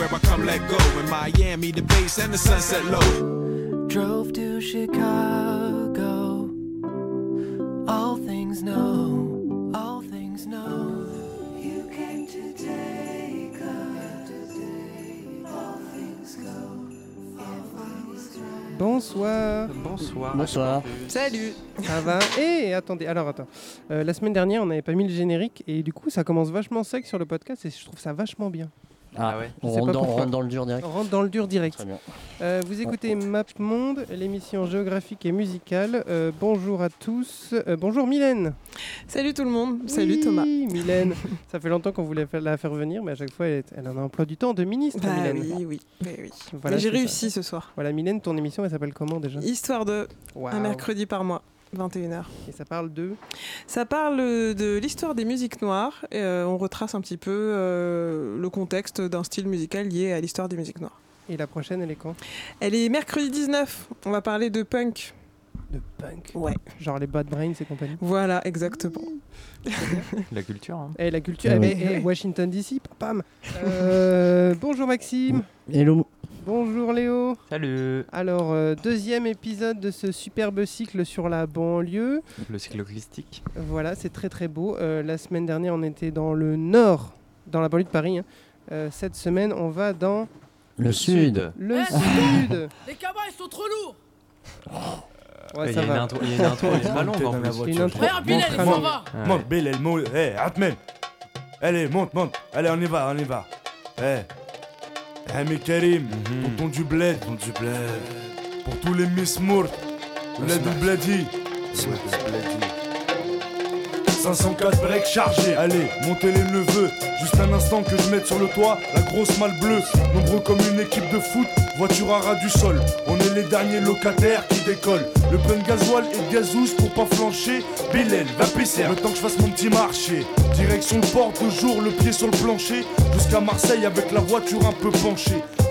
Where I come let go. In Miami, the base and the sunset low. Drove to Chicago. All things know, all things know. You came to take All things go, all things right. Bonsoir. Bonsoir. Bonsoir. Salut. Ça va? Et attendez, alors attends. Euh, la semaine dernière, on n'avait pas mis le générique et du coup, ça commence vachement sec sur le podcast et je trouve ça vachement bien. Ah ouais. Je On rentre dans, on pourquoi. rentre dans le dur direct. On rentre dans le dur direct. Très bien. Euh, vous écoutez Map Monde, l'émission géographique et musicale. Euh, bonjour à tous. Euh, bonjour Mylène. Salut tout le monde, salut Oui, Thomas. Mylène. ça fait longtemps qu'on voulait la faire venir, mais à chaque fois, elle, est- elle en a un emploi du temps de ministre, Bah Mylène. oui, oui, oui, oui. Voilà, Mais j'ai ça. réussi ce soir. Voilà, Mylène, ton émission, elle s'appelle comment déjà? Histoire de un mercredi par mois, 21h. Et ça parle de. Ça parle de l'histoire des musiques noires. Et, euh, on retrace un petit peu euh, le contexte d'un style musical lié à l'histoire des musiques noires. Et la prochaine, elle est quand? Elle est mercredi 19. On va parler de punk. De punk? Ouais. Genre les Bad Brains et compagnie? Voilà, exactement. La culture. Hein. Et la culture, Ah eh ben, eh, Washington DC, pam. Euh, bonjour Maxime, Hello. Bonjour Léo. Salut. Alors, euh, deuxième épisode de ce superbe cycle sur la banlieue. Le cycloclistique. Voilà, c'est très très beau. Euh, la semaine dernière, on était dans le nord, dans la banlieue de Paris. hein. Euh, cette semaine, on va dans Le, sud. le sud. Les cabas, ils sont trop lourds Ouais, il, y ça a une va. intro, il y a une intro, elle est pas longue en plus. C'est une intro. Regarde, Bilal, il Montre, s'en va Ouais. Monte, Bill, elle monte. Eh, Atmen. Allez, monte, monte. Allez, on y va, on y va. Eh. Eh, mais Karim, Mhm. tonton du bled. Tonton du bled. Pour tous les Miss Mourt. Bled ou Bledi. 504 breaks chargés. Allez, montez les neveux. Juste un instant que je mette sur le toit la grosse malle bleue. Nombreux comme une équipe de foot, voiture à ras du sol. On est les derniers locataires qui décollent. Le plein de gasoil et de gazouze pour pas flancher. Bélène, va pisser. Le temps que je fasse mon petit marché. Direction le port, toujours le pied sur le plancher. Jusqu'à Marseille avec la voiture un peu penchée.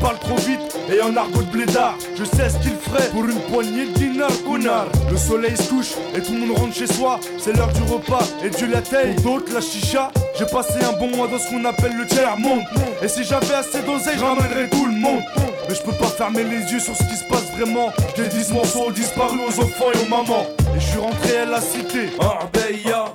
parle trop vite et en argot de blédard. Je sais ce qu'il ferait pour une poignée de dinars. Le soleil se couche et tout le monde rentre chez soi. C'est l'heure du repas et Dieu la d'autres, la chicha. J'ai passé un bon mois dans ce qu'on appelle le tiers monde. Et si j'avais assez d'oseille, ramènerais tout le monde. Mais je peux pas fermer les yeux sur ce qui se passe vraiment. J'ai 10 morceaux ont disparu aux enfants et aux mamans. Et je suis rentré à la cité. Arbeya.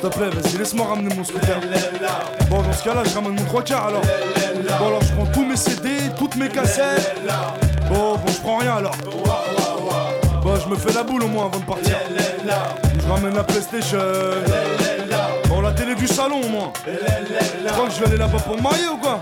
S'il te plaît, vas-y, laisse-moi ramener mon scooter. Bon, dans ce cas-là, je ramène mon trois quarts alors. Bon, alors je prends tous mes CD, toutes mes cassettes. Bon, bon, je prends rien alors. Bon, je me fais la boule au moins avant de partir. Je ramène la PlayStation. Bon, la télé du salon au moins. Tu crois que je vais aller là-bas pour me marier ou quoi?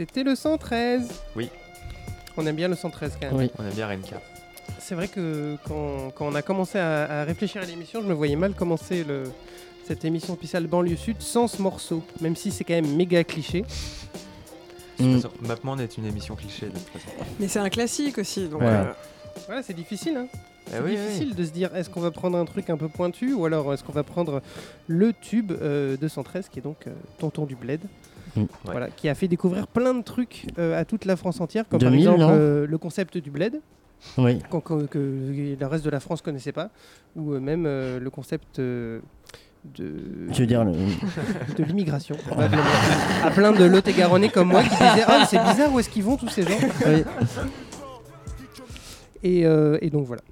C'était le 113. Oui. On aime bien le 113 quand même. Oui. On a bien Renka. C'est vrai que quand, quand on a commencé à, à réfléchir à l'émission, je me voyais mal commencer le, cette émission spéciale banlieue sud sans ce morceau, même si c'est quand même méga cliché. Mm. MapMonde est une émission cliché de toute façon. Mais c'est un classique aussi. Donc, Ouais. euh, Voilà, c'est difficile. Hein. Eh C'est oui, difficile de se dire est-ce qu'on va prendre un truc un peu pointu ou alors est-ce qu'on va prendre le tube euh, 213 qui est donc euh, Tonton du Bled. Mm. Voilà, qui a fait découvrir plein de trucs euh, à toute la France entière, comme 2000, par exemple euh, le concept du bled, Oui. que le reste de la France connaissait pas, ou euh, même euh, le concept euh, de, Je veux dire, le- de l'immigration, probablement. à plein de Lot-et-Garonnais comme moi qui disaient Ah, c'est bizarre, où est-ce qu'ils vont tous ces gens Oui. et, euh, et donc voilà.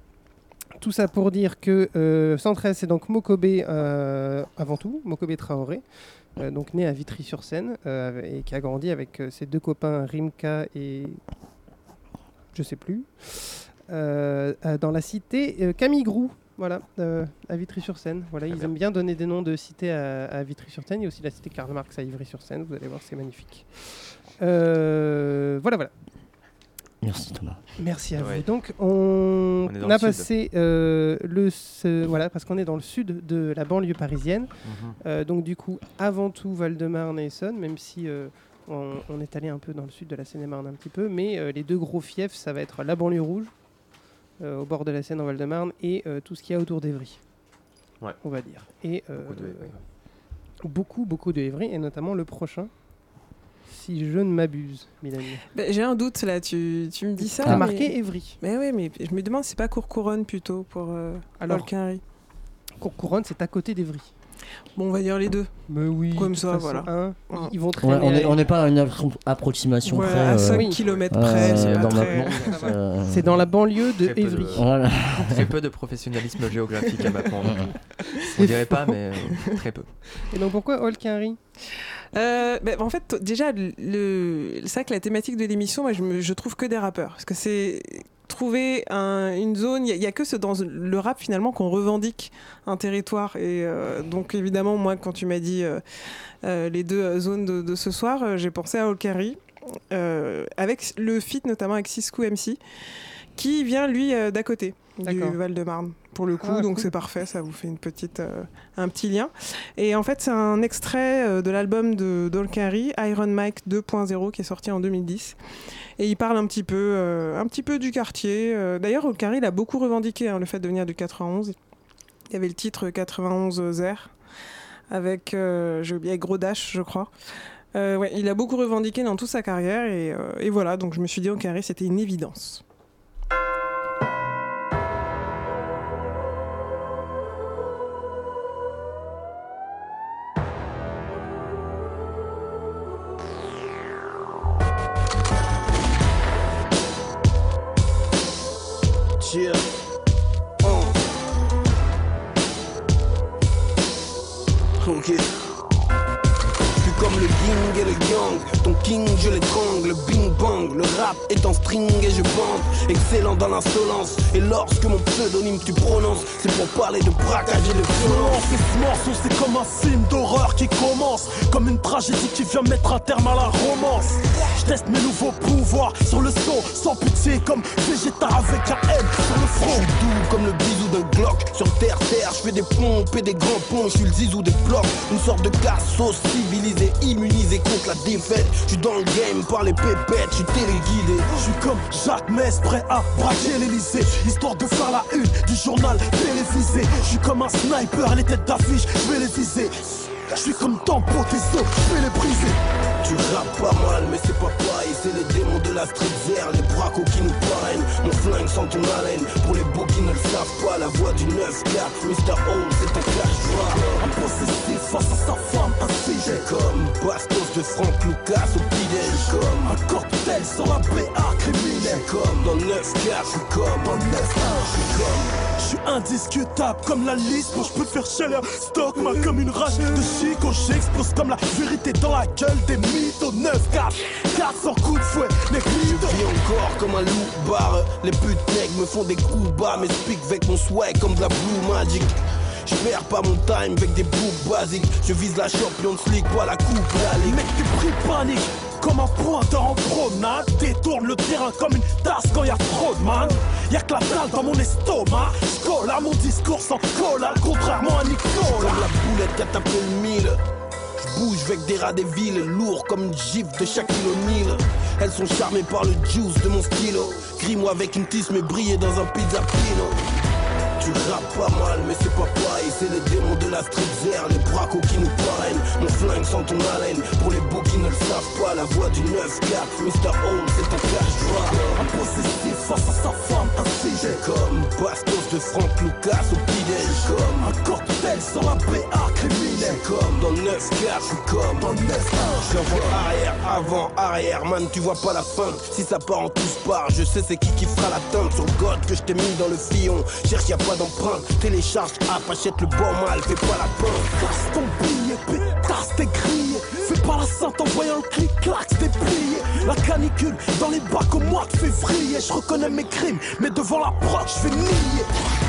Tout ça pour dire que euh, 113, c'est donc Mokobe euh, avant tout, Mokobe Traoré, euh, donc né à Vitry-sur-Seine euh, et qui a grandi avec ses deux copains Rimka et je sais plus, dans la cité Camille Groux, voilà, à Vitry-sur-Seine. Voilà, ils bien. aiment bien donner des noms de cités à, à Vitry-sur-Seine. Il y a aussi la cité Karl Marx à Ivry-sur-Seine. Vous allez voir, c'est magnifique. Voilà, voilà. Merci Thomas. Merci à Ouais. vous. Donc, on, a passé euh, le. ce- voilà, parce qu'on est dans le sud de la banlieue parisienne. Mhm. Euh, donc, du coup, avant tout, Val-de-Marne et Essonne, même si euh, on, on est allé un peu dans le sud de la Seine-et-Marne un petit peu. Mais euh, les deux gros fiefs, ça va être la banlieue rouge, euh, au bord de la Seine en Val-de-Marne, et euh, tout ce qu'il y a autour d'Evry. Ouais. On va dire. Et euh, Beaucoup de beaucoup, beaucoup de Évry, et notamment le prochain. Si je ne m'abuse, Mélanie. bah, J'ai un doute là, tu, tu me dis ça. T'as marqué Évry. Mais oui, mais je me demande si c'est pas Courcouronne plutôt pour euh, Alors. Courcouronne, c'est à côté d'Evry. Bon, on va dire les deux. Mais oui. Comme ça, façon, voilà. hein. Ils vont. Ouais, on n'est à- on n'est pas à une appro- approximation Ouais, près. à euh, 5 oui. km euh, près, c'est pas dans très- ma euh, C'est dans la banlieue de Très peu de- Évry. Voilà. Très peu de professionnalisme géographique à MapMonde. On dirait pas, mais euh, très peu. Et donc pourquoi Holquinry Euh, ben, en fait, déjà, le, le- c'est vrai que la thématique de l'émission, moi, je, me- je trouve que des rappeurs. Parce que c'est trouver un- une zone, il n'y a, que ce, dans le rap finalement qu'on revendique un territoire. Et euh, donc, évidemment, moi, quand tu m'as dit euh, euh, les deux zones de, ce soir, j'ai pensé à Olkari, avec le feat notamment avec Cisco MC, qui vient lui d'à côté du. Val-de-Marne pour le coup, Ah, donc cool. c'est parfait, ça vous fait une petite, euh, un petit lien. Et en fait, c'est un extrait euh, de l'album de Dolkari, Iron Mike 2.0, qui est sorti en 2010. Et il parle un petit peu, euh, un petit peu du quartier. D'ailleurs, Dolkari, il a beaucoup revendiqué hein, le fait de venir du 91. Il y avait le titre 91 Zer, avec, euh, j'ai oublié, avec Gros Dash, je crois. Euh, ouais, il a beaucoup revendiqué dans toute sa carrière. Et, euh, et voilà, donc je me suis dit, Dolkari, c'était une évidence. Yeah. Uh. Ok. King, je l'étrangle. Bing bang. Le rap est en string et je bande. Excellent dans l'insolence. Et lorsque mon pseudonyme tu prononces, c'est pour parler de braquage et de violence. Et ce morceau c'est comme un film d'horreur qui commence Comme une tragédie qui vient mettre un terme à la romance Je teste mes nouveaux pouvoirs sur le son Sans pitié comme Vegeta avec un M sur le Je front suis doux comme le bisou Sur terre, terre, je fais des pompes et des grands ponts Je suis le zizou des blocs Une sorte de cassos civilisé, immunisé contre la défaite Je suis dans le game par les pépettes, je suis téléguidé. Je suis comme Jacques Mess, prêt à braquer l'Elysée. Histoire de faire la une du journal télévisé. Je suis comme un sniper, les têtes d'affiche, je vais les viser. Je suis comme Tempo, tes os, je vais les briser. Tu rappes pas mal, mais c'est pas pareil. C'est les démons de la street vert, les bracos qui nous parrainent. Mon flingue sans ton haleine. Pour les beaux qui ne le savent pas, la voix du 9-4. Mr. Holmes, c'est un cash drop. Un possessif face à sa femme, un sujet. Comme Bastos de Franck Lucas au petit Comme Un cocktail sur la BA criminel. comme dans 9-4. Je suis comme Dans le 9 je suis comme Je suis indiscutable comme la liste Moi je peux faire chialer un stock moi comme une rage de chico J'explose comme la vérité dans la gueule des mythos 9 4 400 coups de fouet Les Je vis encore comme un loup barre. Les putes nègres me font des coups bas Mais speak avec mon swag comme de la blue magic. Je perds pas mon time avec des boucles basiques. Je vise la Champions League, pas la coupe la ligue. Mec t'es pris panique comme un pointeur en promenade. Détourne le terrain comme une tasse quand y a trop de man Y'a que la dalle dans mon estomac. J'colle à mon discours sans collal Contrairement à Nicolas. Comme la boulette qui a tapé le mille bouge avec des rats des villes Lourd comme une gifle de chaque O'Neal Elles sont charmées par le juice de mon stylo. Crie-moi avec une tisse mais briller dans un pizza pino tu rappes pas mal, mais c'est pas pareil. C'est les démons de la street les bracos qui nous parrainent. Mon flingue sans ton haleine. Pour les beaux qui ne le savent pas, la voix du 9-4. Mr. Holmes, c'est un cash drop. Un possessif face à sa femme, un sujet Comme Bastos de Franck Lucas au petit Comme Un cocktail sur la BA criminel comme dans 9-4. Je comme Dans le 9 J'envoie arrière, avant, arrière, man, tu vois pas la fin. Si ça part en tous parts, je sais c'est qui qui fera la teinte. Sur God que je t'ai mis dans le fillon. Cherche, a pas. Télécharge, app, achète le bon mal, fais pas la pinte. Casse ton billet, pétasse, t'es grillé Fais pas la sainte en voyant le clic-clac, t'es plié La canicule dans les bacs au mois de février Je reconnais mes crimes, mais devant la proc, je fais nier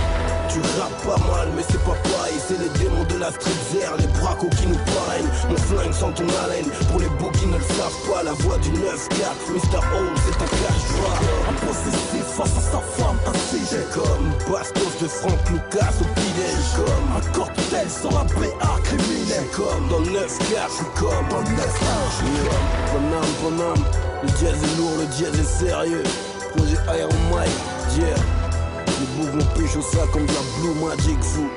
Tu rappes pas mal, mais c'est pas pareil. C'est les démons de la street vert, les bracos qui nous parrainent. Mon flingue sans ton haleine. Pour les beaux qui ne le savent pas, la voix du 9-4. Mr. Holmes, c'est un cash drop. Un possessif face à sa femme, un sujet Comme Bastos de Franck Lucas au petit Comme Un cocktail sur la BA criminel comme dans 9-4. Je suis comme Dans le 9 Yeah. Bonhomme, bonhomme, le jazz est lourd, le jazz est sérieux. Projet Iron Mike, yeah. Vont pécho ça comme de la Blue Magic fou.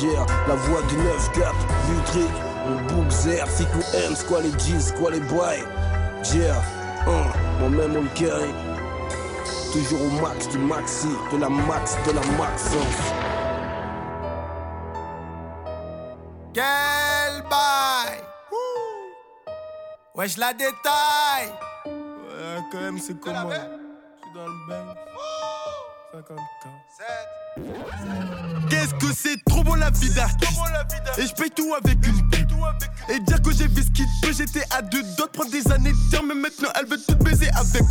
Yeah, la voix du 9-4, Vutric, mon bouc zer, si ou M, quoi les G's, quoi les boys. Yeah, hein, moi-même on le carry. Toujours au max du maxi, de la max, de la maxence. Quel bail Wesh la détaille Ouais quand même c'est comment Je suis dans le bain 50 Qu'est-ce que c'est? Trop beau la d'artiste. Et je paye tout avec une pub Et dire que j'ai vu ce qu'il peut J'étais à deux d'autres prendre des années de dire Mais maintenant elle veut tout baiser avec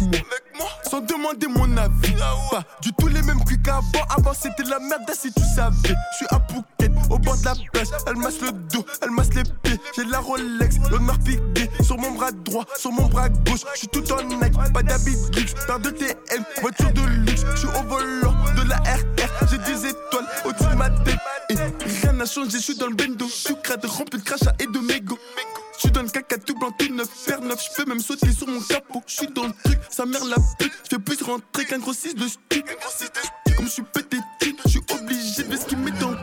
moi. Sans demander mon avis. Pas du tout les mêmes cuits qu'avant. Avant c'était la merde si tu savais. Je suis à Phuket au bord de la plage. Elle masse le dos, elle masse les pieds. J'ai la Rolex, l'honneur piqué Sur mon bras droit, sur mon bras gauche. Je suis tout en Nike, pas d'habit luxe. Paire de TM, voiture de luxe. Je suis au volant de la RR J'ai des étoiles au-dessus de ma tête. Et rien n'a changé, je suis dans le bendo. Sucrade rempli de crachats et de mégots je suis dans le caca tout blanc, tout neuf, paire neuf, je peux même sauter sur mon capot. Je suis dans le truc, sa mère la pute. Je fais plus rentrer qu'un gros 6 de stu. Comme je suis pété de thunes, je suis obligé de ce qu'il met dans le.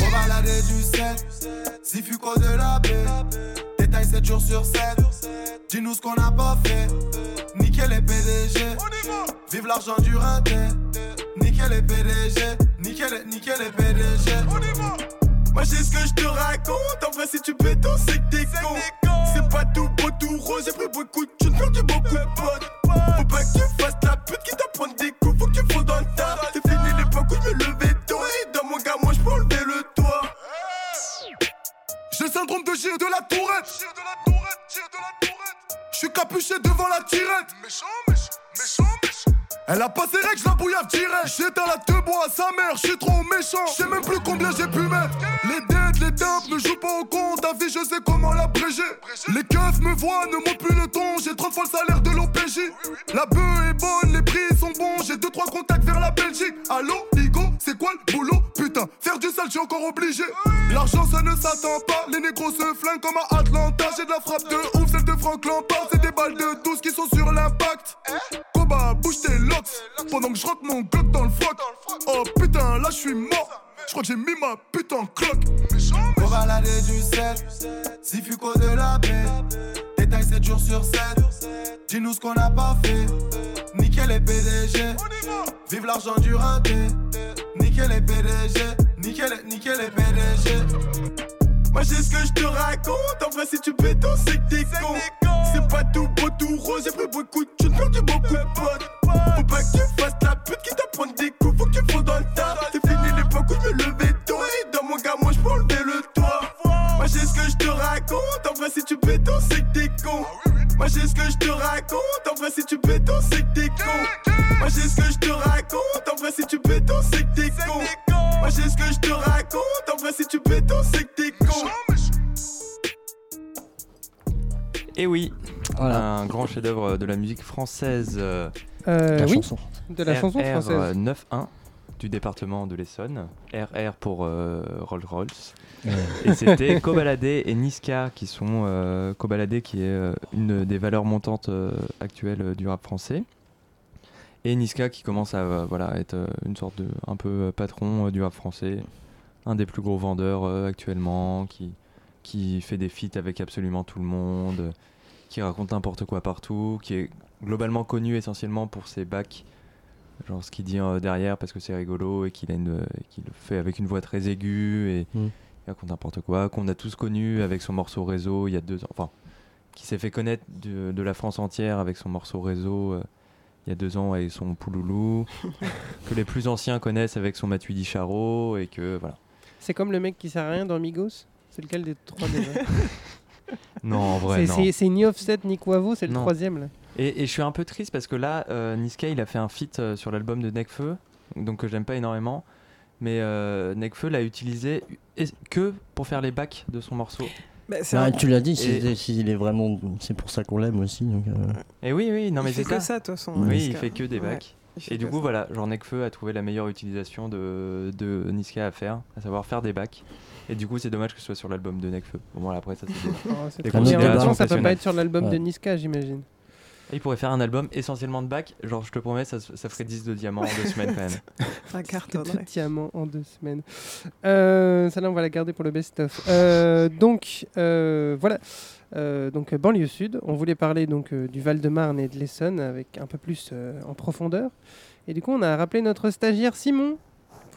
On va laver du sel, si Fuco de la baie. Détail 7 jours sur 7. Dis-nous ce qu'on a pas fait. Nickel les PDG. Vive l'argent du rinté. Nickel les PDG. Nickel, nickel les PDG. Moi j'ai ce que je te raconte. En vrai, si tu pétos, c'est que t'es con. C'est pas tout beau, tout rose. J'ai pris beaucoup de thunes, perdu beaucoup de potes. Faut pas que tu fasses la pute qui t'apprend des coups. Faut que tu fondes dans le tas. C'est fini l'époque où je me levais tôt. Et dans mon gars, moi je peux enlever le toit. J'ai le syndrome de Gilles de la Tourette. Je suis capuché devant la tirette. Méchant, méchant. Elle a pas ses je la bouillave direct. J'éteins la te bois sa mère, je suis trop méchant. Je sais même plus combien j'ai pu mettre. Les dettes, les dumps ne jouent pas au compte. Ta vie, je sais comment l'abréger. Les keufs me voient, ne montent plus le ton. J'ai 30 fois le salaire de l'OPJ. La bœuf est bonne, les prix sont bons. J'ai 2-3 contacts vers la Belgique. Allô, Igo, c'est quoi le boulot? Putain, faire du sale, je suis encore obligé. L'argent, ça ne s'attend pas. Les négros se flinguent comme à Atlanta. J'ai de la frappe de ouf, celle de Franck pendant que je rentre mon glock dans le froc. Oh putain, là je suis mort. Je crois que j'ai mis ma pute en cloque. Pour balader du sel, si Fuco de la paix. Détail 7 jours sur 7. Dis-nous ce qu'on n'a pas fait. Nickel les PDG. Vive l'argent du raté. Nickel les PDG. Nickel, nickel les PDG. Moi j'ai ce que je te raconte, en vrai si tu béton c'est que t'es con. C'est pas tout beau tout rose, j'ai pris beaucoup de thunes, perdu beaucoup de potes. Faut pas que tu fasses la pute qui t'apprend des coups, faut que tu fondes dans le tas. C'est fini l'époque où je me levais tôt. Et dans mon gars moi je peux enlever le toit. Moi j'ai ce que je te raconte, en vrai si tu béton c'est que t'es con. Moi j'ai ce que je te raconte, en vrai si tu béton c'est que t'es con. Moi j'ai ce que je te raconte, en vrai si tu béton c'est que t'es con Moi j'ai ce que je te raconte, en vrai si tu béton c'est que t'es con Et oui, un grand chef-d'œuvre de la musique française. euh, Euh, La oui, chanson. de la chanson RR, française. euh, 9-1 du département de l'Essonne. RR pour euh, Rolls-Royce. Ouais. Et c'était Kobalade et Niska qui sont. Euh, Kobalade qui est euh, une des valeurs montantes euh, actuelles euh, du rap français. Et Niska qui commence à euh, voilà, être euh, une sorte de un peu euh, patron du rap français. Un des plus gros vendeurs actuellement, qui, qui fait des feats avec absolument tout le monde, qui raconte n'importe quoi partout, qui est globalement connu essentiellement pour ses bacs, genre ce qu'il dit derrière parce que c'est rigolo et qu'il a une, qu'il le fait avec une voix très aiguë et Mm. il raconte n'importe quoi, qu'on a tous connu avec son morceau réseau il y a deux ans, enfin, qui s'est fait connaître de, de la France entière avec son morceau réseau euh, il y a deux ans avec son Pouloulou, que les plus anciens connaissent avec son Matuidi Charo et que voilà. C'est comme le mec qui sert à rien dans Migos? C'est lequel des trois déjà? Non, en vrai, C'est- non. C'est c'est ni Offset ni Quavo, c'est le Non. troisième là. Et, et je suis un peu triste parce que là, euh, Niska, il a fait un feat euh, sur l'album de Nekfeu, donc que j'aime pas énormément. Mais euh, Nekfeu l'a utilisé et- que pour faire les bacs de son morceau. Bah, tu l'as dit, Et- c'est s'il est vraiment, c'est pour ça qu'on l'aime aussi. Donc, euh, Et oui, oui, non Il mais fait c'est que ça. ça, de toute façon, Oui, Niska. il fait que des bacs. il Et du coup, ça. voilà, genre Nekfeu a trouvé la meilleure utilisation de, de Niska à faire, à savoir faire des bacs. Et du coup, c'est dommage que ce soit sur l'album de Nekfeu. Bon, voilà, après, ça c'est des, Oh, ça peut pas être sur l'album de Niska, j'imagine. Et Il pourrait faire un album essentiellement de bacs. Genre, je te promets, ça, ça ferait 10 de diamants en deux semaines quand même. Ça cartonnerait. Deux diamants en deux semaines. Euh, Celle-là, on va la garder pour le best-of. Euh, donc, euh, voilà. Euh, donc, banlieue sud. On voulait parler donc euh, du Val-de-Marne et de l'Essonne avec un peu plus euh, en profondeur. Et du coup, on a rappelé notre stagiaire Simon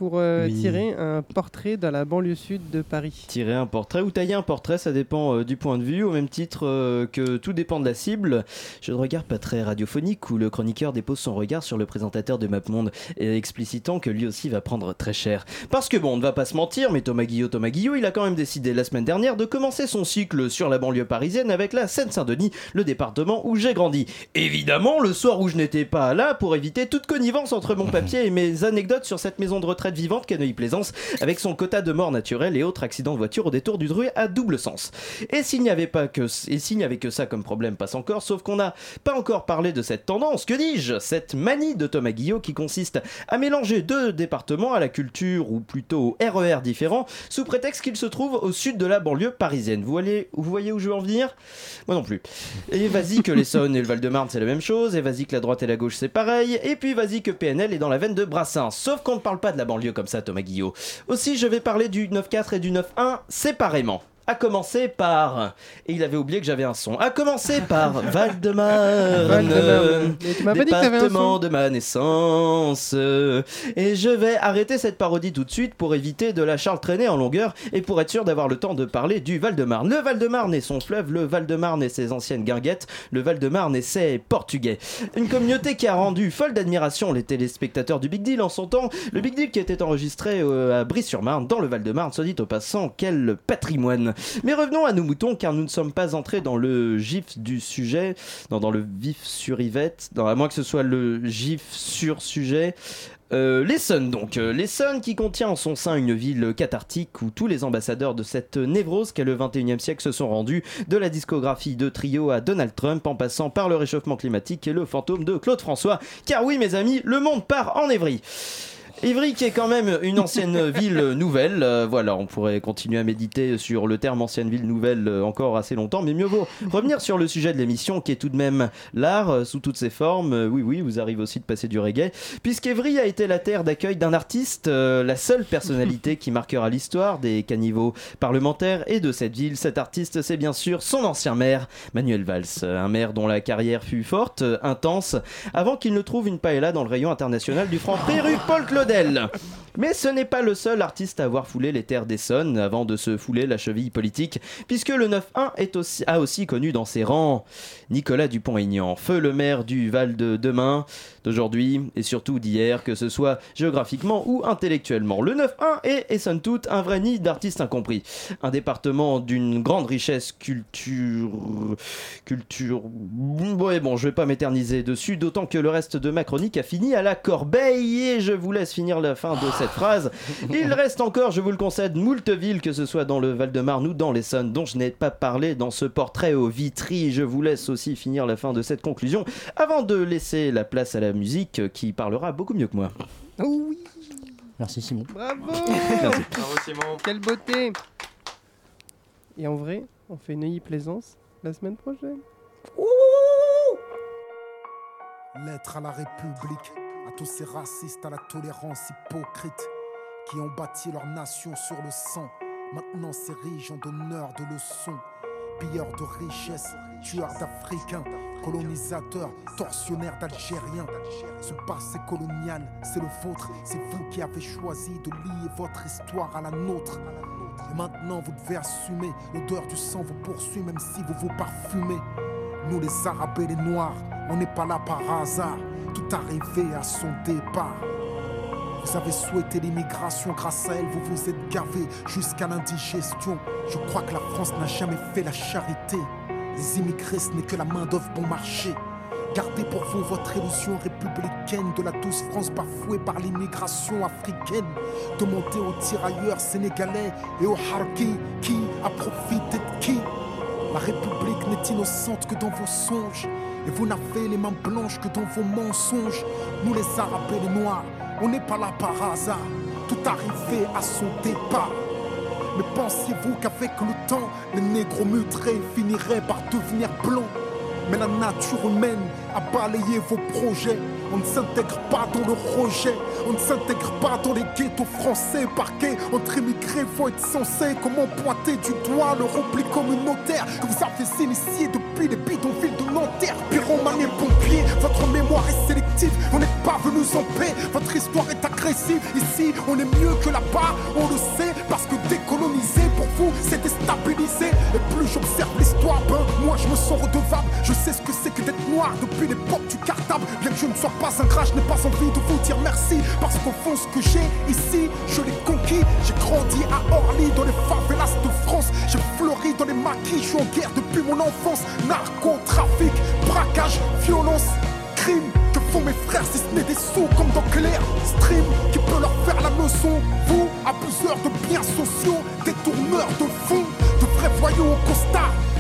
pour euh, Oui. tirer un portrait dans la banlieue sud de Paris. Tirer un portrait ou tailler un portrait, ça dépend euh, du point de vue, au même titre euh, que tout dépend de la cible. Je ne regarde pas très radiophonique où le chroniqueur dépose son regard sur le présentateur de MapMonde, et explicitant que lui aussi va prendre très cher. Parce que bon, on ne va pas se mentir, mais Thomas Guillot, Thomas Guillot, il a quand même décidé la semaine dernière de commencer son cycle sur la banlieue parisienne avec la Seine-Saint-Denis, le département où j'ai grandi. Évidemment, le soir où je n'étais pas là pour éviter toute connivence entre mon papier et mes anecdotes sur cette maison de retraite vivante Neuilly-Plaisance, avec son quota de morts naturelles et autres accidents de voiture au détour du Druet à double sens. Et s'il n'y avait pas que et s'il n'y avait que ça comme problème, passe encore, sauf qu'on n'a pas encore parlé de cette tendance, que dis-je, cette manie de Thomas Guillot qui consiste à mélanger deux départements à la culture ou plutôt RER différents, sous prétexte qu'ils se trouvent au sud de la banlieue parisienne. Vous voyez, vous voyez où je veux en venir? Moi non plus. Et vas-y que l'Essonne et le Val-de-Marne c'est la même chose, et vas-y que la droite et la gauche c'est pareil, et puis vas-y que PNL est dans la veine de Brassens. Sauf qu'on ne parle pas de la banlieue comme ça, Thomas Guillot. Aussi, je vais parler du 9-4 et du 9-1 séparément. À commencer par. Et il avait oublié que j'avais un son. À commencer par Val-de-Marne. Val-de-Marne. Mais tu m'as pas dit que t'avais un département son. de ma naissance. Et je vais arrêter cette parodie tout de suite pour éviter de la charle traîner en longueur et pour être sûr d'avoir le temps de parler du Val-de-Marne. Le Val-de-Marne et son fleuve, le Val-de-Marne et ses anciennes guinguettes, le Val-de-Marne et ses portugais. Une communauté qui a rendu folle d'admiration les téléspectateurs du Big Deal en son temps. Le Big Deal qui était enregistré euh, à Brie-sur-Marne, dans le Val-de-Marne, soit dit au passant, quel patrimoine. Mais revenons à nos moutons car nous ne sommes pas entrés dans le gif du sujet, dans le vif sur Yvette, dans, à moins que ce soit le gif sur sujet. Euh, l'Essonne donc, Euh, l'Essonne qui contient en son sein une ville cathartique où tous les ambassadeurs de cette névrose qu'est le 21e siècle se sont rendus, de la discographie de trio à Donald Trump en passant par le réchauffement climatique et le fantôme de Claude François, car oui mes amis, le monde part en évrie. Ivry qui est quand même une ancienne ville nouvelle. Euh, voilà, on pourrait continuer à méditer sur le terme ancienne ville nouvelle euh, encore assez longtemps, mais mieux vaut revenir sur le sujet de l'émission qui est tout de même l'art euh, sous toutes ses formes. Euh, oui, oui, vous arrive aussi de passer du reggae. Puisqu'Evry a été la terre d'accueil d'un artiste, euh, la seule personnalité qui marquera l'histoire des caniveaux parlementaires et de cette ville. Cet artiste, c'est bien sûr son ancien maire, Manuel Valls. Un maire dont la carrière fut forte, intense, avant qu'il ne trouve une paella dans le rayon international du franc Péru Paul Mais ce n'est pas le seul artiste à avoir foulé les terres d'Essonne avant de se fouler la cheville politique, puisque le 9-1 est a aussi connu dans ses rangs. Nicolas Dupont-Aignan, feu le maire du Val de demain, d'aujourd'hui et surtout d'hier, que ce soit géographiquement ou intellectuellement. Le 9-1 est, et somme toute, un vrai nid d'artistes incompris. Un département d'une grande richesse culture... culture... Ouais, bon, je vais pas m'éterniser dessus, d'autant que le reste de ma chronique a fini à la corbeille, et je vous laisse finir la fin de cette phrase. Il reste encore, je vous le concède, moult villes, que ce soit dans le Val-de-Marne ou dans l'Essonne, dont je n'ai pas parlé dans ce portrait au Vitry. Je vous laisse aussi finir la fin de cette conclusion, avant de laisser la place à la musique, qui parlera beaucoup mieux que moi. Oh oui Merci Simon. Bravo Merci. Bravo, Simon. Quelle beauté Et en vrai, on fait Neuilly Plaisance la semaine prochaine. Lettre à la République, à tous ces racistes, à la tolérance hypocrite, qui ont bâti leur nation sur le sang. Maintenant s'érigent en donneurs de leçons, pilleurs de richesses, tueurs d'Africains, colonisateurs, tortionnaires d'Algériens. Ce passé colonial, c'est le vôtre, c'est vous qui avez choisi de lier votre histoire à la nôtre. Et maintenant vous devez assumer, l'odeur du sang vous poursuit même si vous vous parfumez. Nous les Arabes et les Noirs, on n'est pas là par hasard, tout arrivé à son départ. Vous avez souhaité l'immigration, grâce à elle, vous vous êtes gavé jusqu'à l'indigestion. Je crois que la France n'a jamais fait la charité. Les immigrés, ce n'est que la main-d'œuvre bon marché. Gardez pour vous votre illusion républicaine de la douce France bafouée par l'immigration africaine. Demandez aux tirailleurs sénégalais et aux harkis qui a profité de qui? La République n'est innocente que dans vos songes. Et vous n'avez les mains blanches que dans vos mensonges. Nous les Arabes et les Noirs, on n'est pas là par hasard. Tout arrivé à son départ. Mais pensiez-vous qu'avec le temps, les négros mutrés finiraient par devenir blancs? Mais la nature humaine a balayé vos projets. On ne s'intègre pas dans le rejet. On ne s'intègre pas dans les ghettos français. Parqués entre immigrés, faut être censé. Comment pointer du doigt le repli communautaire que vous avez initié depuis les bidonvilles de Nanterre. Pyromanie pompier, votre mémoire est sélective. On n'est pas venus en paix. Votre histoire est agressive. Ici, on est mieux que là-bas. On le sait parce que décoloniser pour vous, c'est déstabiliser. Et plus j'observe l'histoire, ben, moi je me sens redevable. Je sais ce que c'est que d'être noir depuis l'époque du cartable. Bien que je ne sois pas un gras, je n'ai pas envie de vous dire merci. Parce qu'au fond, ce que j'ai ici, je l'ai conquis. J'ai grandi à Orly, dans les favelas de France. J'ai fleuri dans les maquis, je suis en guerre depuis mon enfance. Narcotrafic, braquage, violence, crime. Font mes frères si ce n'est des sous comme dans Claire Stream qui peut leur faire la leçon. Vous, abuseurs de biens sociaux, détourneurs de fonds, de vrais voyous au costard,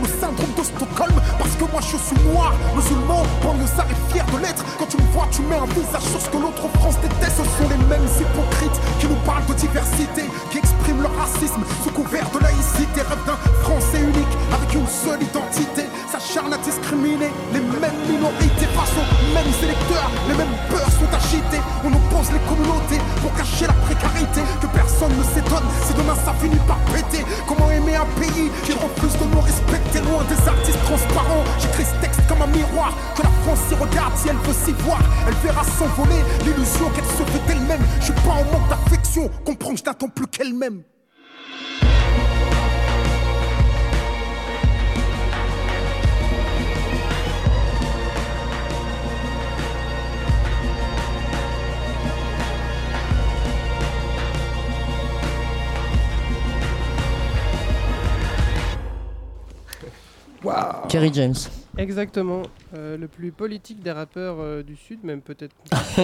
le syndrome de Stockholm. Parce que moi je suis noir, musulman, banlieusard et fier de l'être. Quand tu me vois, tu mets un visage sur ce que l'autre France déteste. Ce sont les mêmes Kerry James. Exactement. Euh, le plus politique des rappeurs euh, du Sud, même peut-être.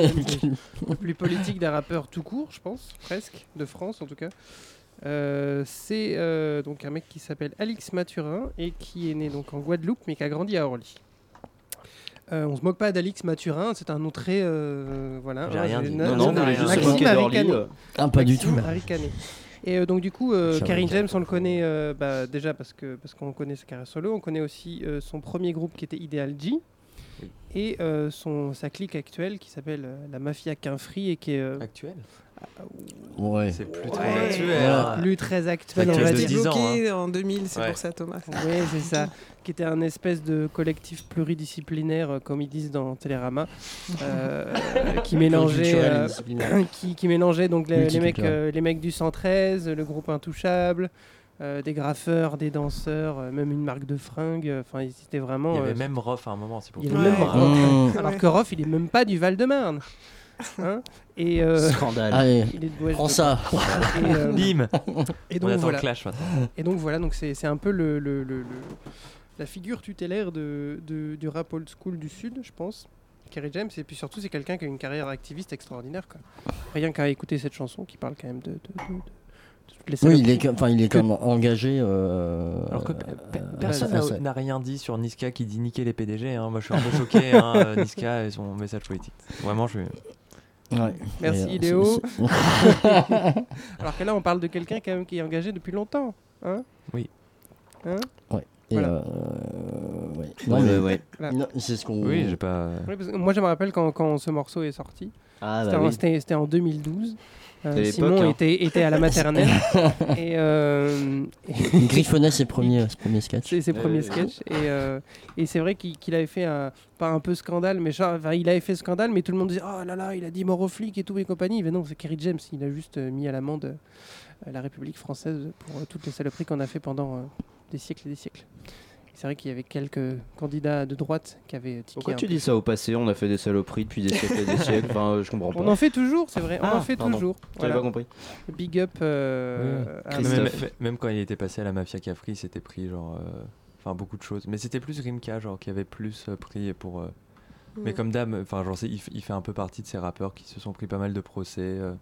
le plus politique des rappeurs tout court, je pense, presque, de France en tout cas. Euh, c'est euh, donc un mec qui s'appelle Alix Mathurin et qui est né donc en Guadeloupe mais qui a grandi à Orly. Euh, on se moque pas d'Alix Mathurin, c'est un nom très euh, voilà. J'ai rien un- dit. Non, non, un- mais je Maxime euh. Ah, pas du tout. Et euh, donc du coup, euh, Karim ricané. James, on le connaît euh, bah, déjà parce que parce qu'on connaît sa carrière solo, on connaît aussi son premier groupe qui était Ideal G et euh, son sa clique actuelle qui s'appelle euh, la Mafia Quinfri et qui est euh, actuelle. Ouais. C'est plus Ouais, très actuel. ouais, plus très actuel, on va de dire. 10 ans, Bloqué hein. en 2000, c'est Ouais. pour ça Thomas. Oui, c'est ça. Qui était un espèce de collectif pluridisciplinaire, euh, comme ils disent dans Télérama, euh, qui mélangeait, euh, qui, qui mélangeait donc les, les mecs, euh, les mecs du 113, le groupe Intouchable, euh, des graffeurs, des danseurs, euh, même une marque de fringues. euh, Enfin, ils étaient vraiment. Il y avait euh, même Rof à un moment, c'est pour il y ça. avait même Ouais. Rof, Mmh. Alors que Rof, il est même pas du Val-de-Marne. Hein et euh, Scandale. Allez, il est de l'Ouest prends de- ça. Et, euh, Bim et On donc attend voilà. le clash maintenant. Et donc voilà, donc c'est c'est un peu le, le- le- le- la figure tutélaire de, de- du rap old school du Sud, je pense. Kerry James, et puis surtout c'est quelqu'un qui a une carrière activiste extraordinaire. Quoi. Rien qu'à écouter cette chanson qui parle quand même de, de- de- de toutes les Oui, il saloperies. est, comme- enfin, il est Que- comme engagé. euh, Alors que pe- personne n'a- n'a rien dit sur Niska qui dit niquer les PDG. hein. Moi je suis un peu choqué, hein, euh, Niska et son message politique. Vraiment, je suis. Ouais. Merci Et, euh, Léo. Alors que là on parle de quelqu'un quand même qui est engagé depuis longtemps. Hein? Oui. Hein? Ouais. Et Voilà. euh, ouais. Non, Ouais, mais- ouais, ouais. Voilà. non, c'est ce qu'on. Oui, j'ai pas. Oui, parce que moi je me rappelle quand, quand ce morceau est sorti. Ah, C'était bah en- oui. C'était c'était en 2012. Euh, Simon hein. était, était à la maternelle. et, euh, Il griffonnait ses premiers, ses premiers sketchs. ses, ses Ouais, premiers ouais. sketchs. Et, euh, et c'est vrai qu'il avait fait un, pas un peu scandale, mais genre, enfin, il avait fait scandale, mais tout le monde disait Oh là là, il a dit mort aux flics et tout et compagnie. Mais non, c'est Kerry James, il a juste euh, mis à l'amende euh, la République française pour toutes les saloperies qu'on a fait pendant des siècles et des siècles. C'est vrai qu'il y avait quelques candidats de droite qui avaient tiqué. Pourquoi tu peu. dis ça au passé? On a fait des saloperies depuis des siècles et des siècles. Enfin, euh, je comprends pas. On en fait toujours, c'est vrai, on Ah, en fait pardon. toujours. J'avais Voilà. pas compris. Big up euh, à- Christophe. Même, quand il était passé à la Mafia Cafri, c'était pris genre. euh, Enfin, beaucoup de choses. Mais c'était plus Rimka, genre, qui avait plus euh, pris pour. euh, Mais Mm. comme Dame, enfin, genre, c'est- il, il fait un peu partie de ces rappeurs qui se sont pris pas mal de procès euh,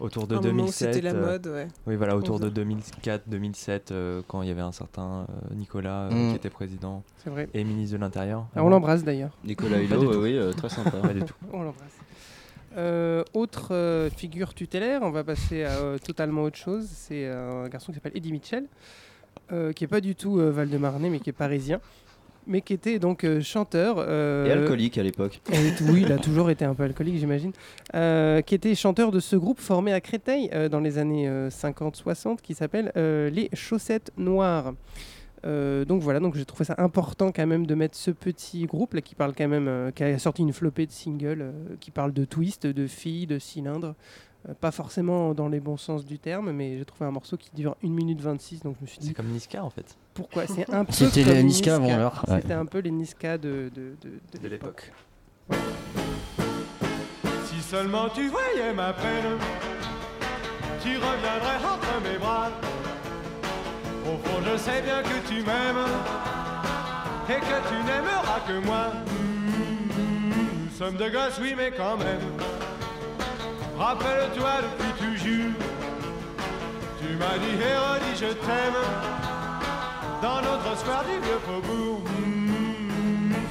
autour de Un moment où 2007. c'était la euh, mode, ouais. Oui, voilà, autour On de faisait- 2004-2007, euh, quand il y avait un certain euh, Nicolas euh, Mm. qui était président vrai. et ministre de l'Intérieur. Ah, on l'embrasse d'ailleurs. Nicolas Hulot, oui, euh, très sympa. Pas du tout. On l'embrasse. Euh, autre euh, figure tutélaire, on va passer à euh, totalement autre chose. C'est un garçon qui s'appelle Eddie Mitchell, euh, qui est pas du tout euh, Val-de-Marnais, mais qui est parisien, mais qui était donc euh, chanteur. euh, Et alcoolique à l'époque. oui, il a toujours été un peu alcoolique, j'imagine. Euh, qui était chanteur de ce groupe formé à Créteil euh, dans les années 50-60 qui s'appelle euh, Les Chaussettes Noires. Euh, donc voilà, donc j'ai trouvé ça important quand même de mettre ce petit groupe là qui parle quand même, euh, qui a sorti une flopée de singles, euh, qui parle de twist, de filles, de cylindres. Euh, pas forcément dans les bons sens du terme, mais j'ai trouvé un morceau qui dure 1 minute 26, donc je me suis dit C'est comme Niska en fait. Pourquoi C'est un peu C'était les Niska avant l'heure, ouais. C'était un peu les Niska de, de, de, de De l'époque. Si seulement tu voyais ma peine, tu reviendrais entre mes bras. Au fond, je sais bien que tu m'aimes et que tu n'aimeras que moi. Nous sommes deux gosses, oui, mais quand même. Rappelle-toi depuis toujours, tu m'as dit Hérodi, je t'aime. Dans notre square du vieux faubourg.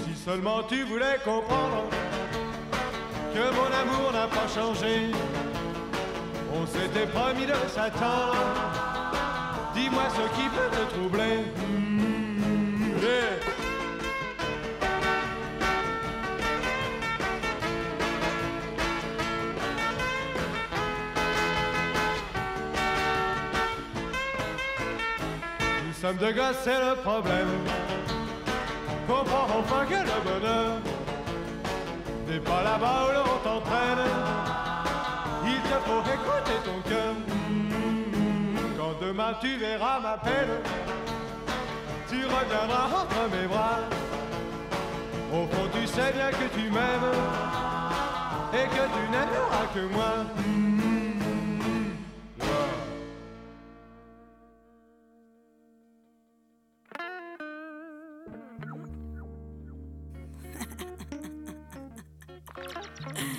Si seulement tu voulais comprendre que mon amour n'a pas changé. On s'était promis de s'attendre. Dis-moi ce qui peut te troubler. Mm, yeah. Sommes deux gosses, c'est le problème. Comprends enfin que le bonheur n'est pas là-bas où l'on t'entraîne. Il te faut écouter ton cœur. Quand demain tu verras ma peine, tu reviendras entre mes bras. Au fond, tu sais bien que tu m'aimes et que tu n'aimeras que moi.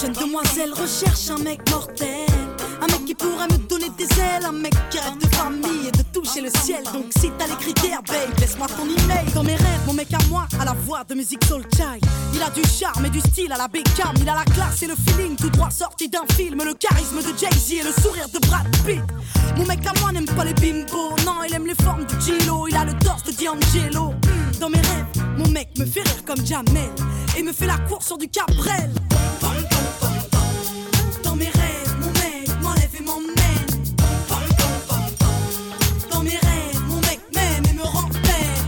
Jeune demoiselle recherche un mec mortel. Un mec qui pourrait me donner des ailes, un mec qui rêve de famille et de toucher le ciel. Donc si t'as les critères, babe, laisse-moi ton email. Dans mes rêves, mon mec à moi, à la voix de musique soul child. Il a du charme et du style à la Beckham. Il a la classe et le feeling tout droit sorti d'un film. Le charisme de Jay-Z et le sourire de Brad Pitt. Mon mec à moi n'aime pas les bimbos. Non, il aime les formes du Gilo. Il a le torse de D'Angelo. Dans mes rêves, mon mec me fait rire comme Jamel. Et me fait la course sur du Cabrel. Dans mes rêves, mon mec m'enlève et m'emmène. Dans mes rêves, mon mec m'aime et me rend belle.